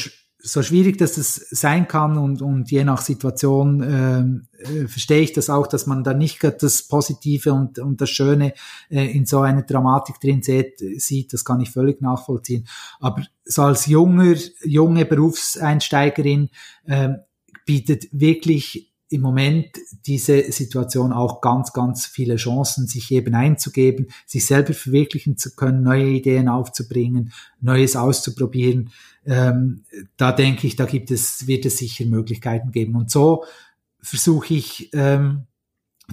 so schwierig dass es sein kann und, und je nach Situation ähm, äh, verstehe ich das auch, dass man da nicht das Positive und, und das Schöne äh, in so einer Dramatik drin sieht, sieht, das kann ich völlig nachvollziehen. Aber so als junger, junge Berufseinsteigerin äh, bietet wirklich im Moment diese Situation auch ganz, ganz viele Chancen, sich eben einzugeben, sich selber verwirklichen zu können, neue Ideen aufzubringen, Neues auszuprobieren. Ähm, da denke ich, da gibt es, wird es sicher Möglichkeiten geben. Und so versuche ich ähm,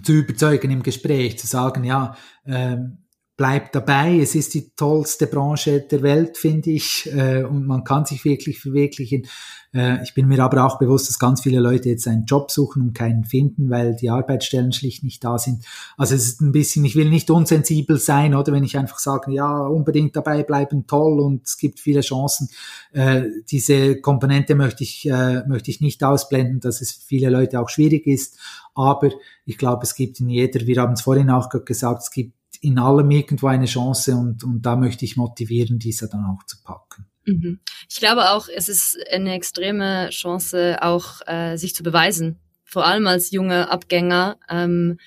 zu überzeugen im Gespräch, zu sagen, ja, ähm, bleibt dabei. Es ist die tollste Branche der Welt, finde ich, äh, und man kann sich wirklich verwirklichen. Äh, ich bin mir aber auch bewusst, dass ganz viele Leute jetzt einen Job suchen und keinen finden, weil die Arbeitsstellen schlicht nicht da sind. Also es ist ein bisschen, ich will nicht unsensibel sein, oder wenn ich einfach sage, ja, unbedingt dabei bleiben, toll und es gibt viele Chancen. Äh, diese Komponente möchte ich, äh, möchte ich nicht ausblenden, dass es für viele Leute auch schwierig ist. Aber ich glaube, es gibt in jeder, wir haben es vorhin auch gesagt, es gibt in allem irgendwo eine Chance und, und da möchte ich motivieren, diese dann auch zu packen. Mhm. Ich glaube auch, es ist eine extreme Chance, auch äh, sich zu beweisen, vor allem als junger Abgänger. Ähm,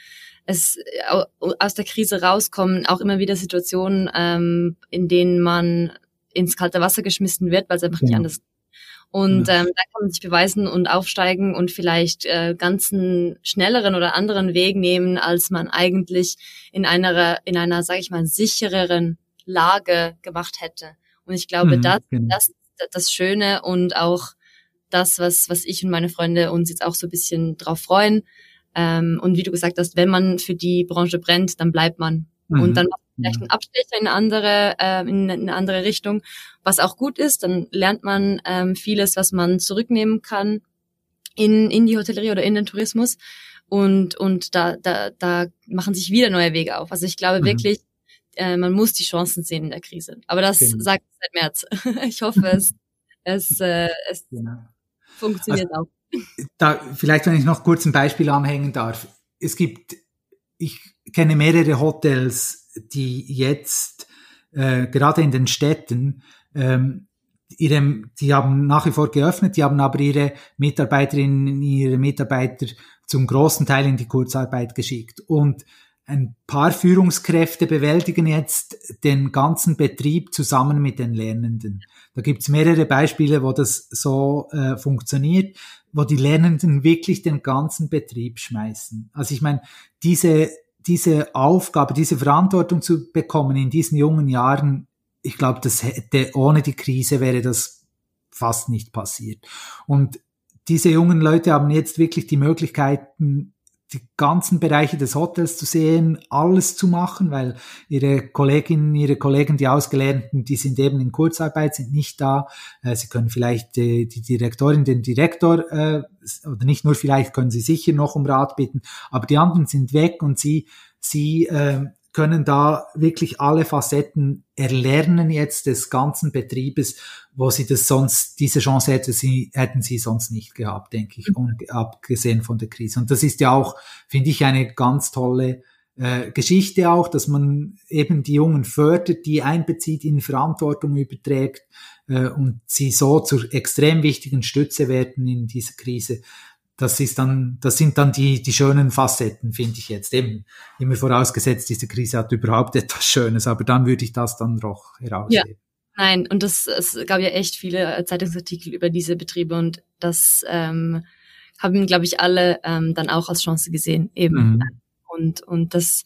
es aus der Krise rauskommen, auch immer wieder Situationen, ähm, in denen man ins kalte Wasser geschmissen wird, weil es einfach ja. nicht genau. anders und ähm, da kann man sich beweisen und aufsteigen und vielleicht äh, ganzen schnelleren oder anderen Weg nehmen, als man eigentlich in einer, in einer, sage ich mal, sichereren Lage gemacht hätte. Und ich glaube, mhm, das, genau. das das Schöne und auch das, was, was ich und meine Freunde uns jetzt auch so ein bisschen drauf freuen. Ähm, und wie du gesagt hast, wenn man für die Branche brennt, dann bleibt man. Mhm. Und dann macht man vielleicht einen Abstecher in eine andere, äh, in eine andere Richtung, was auch gut ist. Dann lernt man ähm, vieles, was man zurücknehmen kann in, in die Hotellerie oder in den Tourismus. Und, und da, da, da machen sich wieder neue Wege auf. Also ich glaube mhm. wirklich, äh, man muss die Chancen sehen in der Krise. Aber das genau. sagt seit März. ich hoffe, es, es, äh, es genau. funktioniert also, auch. Da, vielleicht, wenn ich noch kurz ein Beispiel anhängen darf. Es gibt, ich kenne mehrere Hotels, die jetzt äh, gerade in den Städten ähm, ihre, die haben nach wie vor geöffnet, die haben aber ihre Mitarbeiterinnen, ihre Mitarbeiter zum großen Teil in die Kurzarbeit geschickt. Und ein paar Führungskräfte bewältigen jetzt den ganzen Betrieb zusammen mit den Lernenden. Da gibt's mehrere Beispiele, wo das so äh, funktioniert, wo die Lernenden wirklich den ganzen Betrieb schmeißen. Also ich meine, diese diese Aufgabe, diese Verantwortung zu bekommen in diesen jungen Jahren, ich glaube, das hätte ohne die Krise wäre das fast nicht passiert. Und diese jungen Leute haben jetzt wirklich die Möglichkeiten, die ganzen Bereiche des Hotels zu sehen, alles zu machen, weil ihre Kolleginnen, ihre Kollegen, die Ausgelernten, die sind eben in Kurzarbeit, sind nicht da. Äh, sie können vielleicht die Direktorin, den Direktor, äh, oder nicht nur vielleicht, können sie sicher noch um Rat bitten, aber die anderen sind weg und sie, sie äh, können da wirklich alle Facetten erlernen jetzt des ganzen Betriebes, wo sie das sonst, diese Chance hätte sie, hätten sie sonst nicht gehabt, denke ich, und abgesehen von der Krise. Und das ist ja auch, finde ich, eine ganz tolle äh, Geschichte auch, dass man eben die Jungen fördert, die einbezieht, in Verantwortung überträgt äh, und sie so zur extrem wichtigen Stütze werden in dieser Krise das ist dann, das sind dann die, die schönen Facetten, finde ich jetzt. Eben, immer vorausgesetzt, diese Krise hat überhaupt etwas Schönes, aber dann würde ich das dann doch herausheben. Ja. Nein, und das, es gab ja echt viele Zeitungsartikel über diese Betriebe und das ähm, haben, glaube ich, alle ähm, dann auch als Chance gesehen, eben. Mhm. Und, und das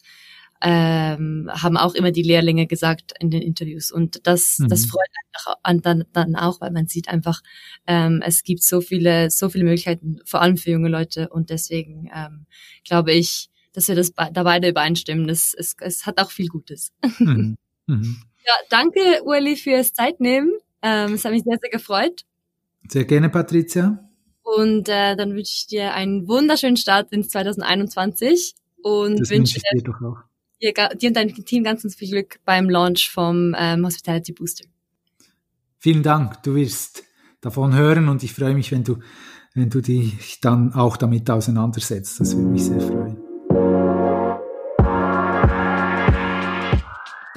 ähm, haben auch immer die Lehrlinge gesagt in den Interviews. Und das, mhm. das freut einfach an, dann, dann auch, weil man sieht einfach, ähm, es gibt so viele, so viele Möglichkeiten, vor allem für junge Leute. Und deswegen ähm, glaube ich, dass wir das da beide übereinstimmen. Es, es, es hat auch viel Gutes. Mhm. Mhm. Ja, danke, Ueli, fürs Zeitnehmen. Ähm, es hat mich sehr, sehr gefreut. Sehr gerne, Patricia. Und äh, dann wünsche ich dir einen wunderschönen Start ins 2021 und das wünsche dir doch auch dir, dir und deinem Team ganz, ganz viel Glück beim Launch vom ähm, Hospitality Booster. Vielen Dank. Du wirst davon hören und ich freue mich, wenn du, wenn du dich dann auch damit auseinandersetzt. Das würde mich sehr freuen.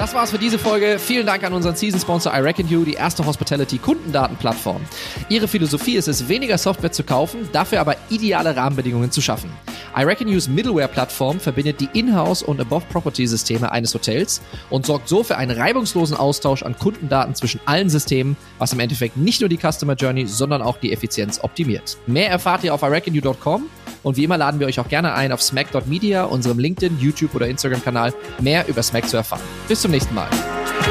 Das war's für diese Folge. Vielen Dank an unseren Season-Sponsor I Reckon You, die erste Hospitality-Kundendatenplattform. Ihre Philosophie ist es, weniger Software zu kaufen, dafür aber ideale Rahmenbedingungen zu schaffen. I Reckon You's Middleware-Plattform verbindet die Inhouse- und Above-Property-Systeme eines Hotels und sorgt so für einen reibungslosen Austausch an Kundendaten zwischen allen Systemen, was im Endeffekt nicht nur die Customer Journey, sondern auch die Effizienz optimiert. Mehr erfahrt ihr auf iReckonYou.com und wie immer laden wir euch auch gerne ein, auf smack.media, unserem LinkedIn, YouTube oder Instagram-Kanal, mehr über Smack zu erfahren. Bis zum nächsten Mal.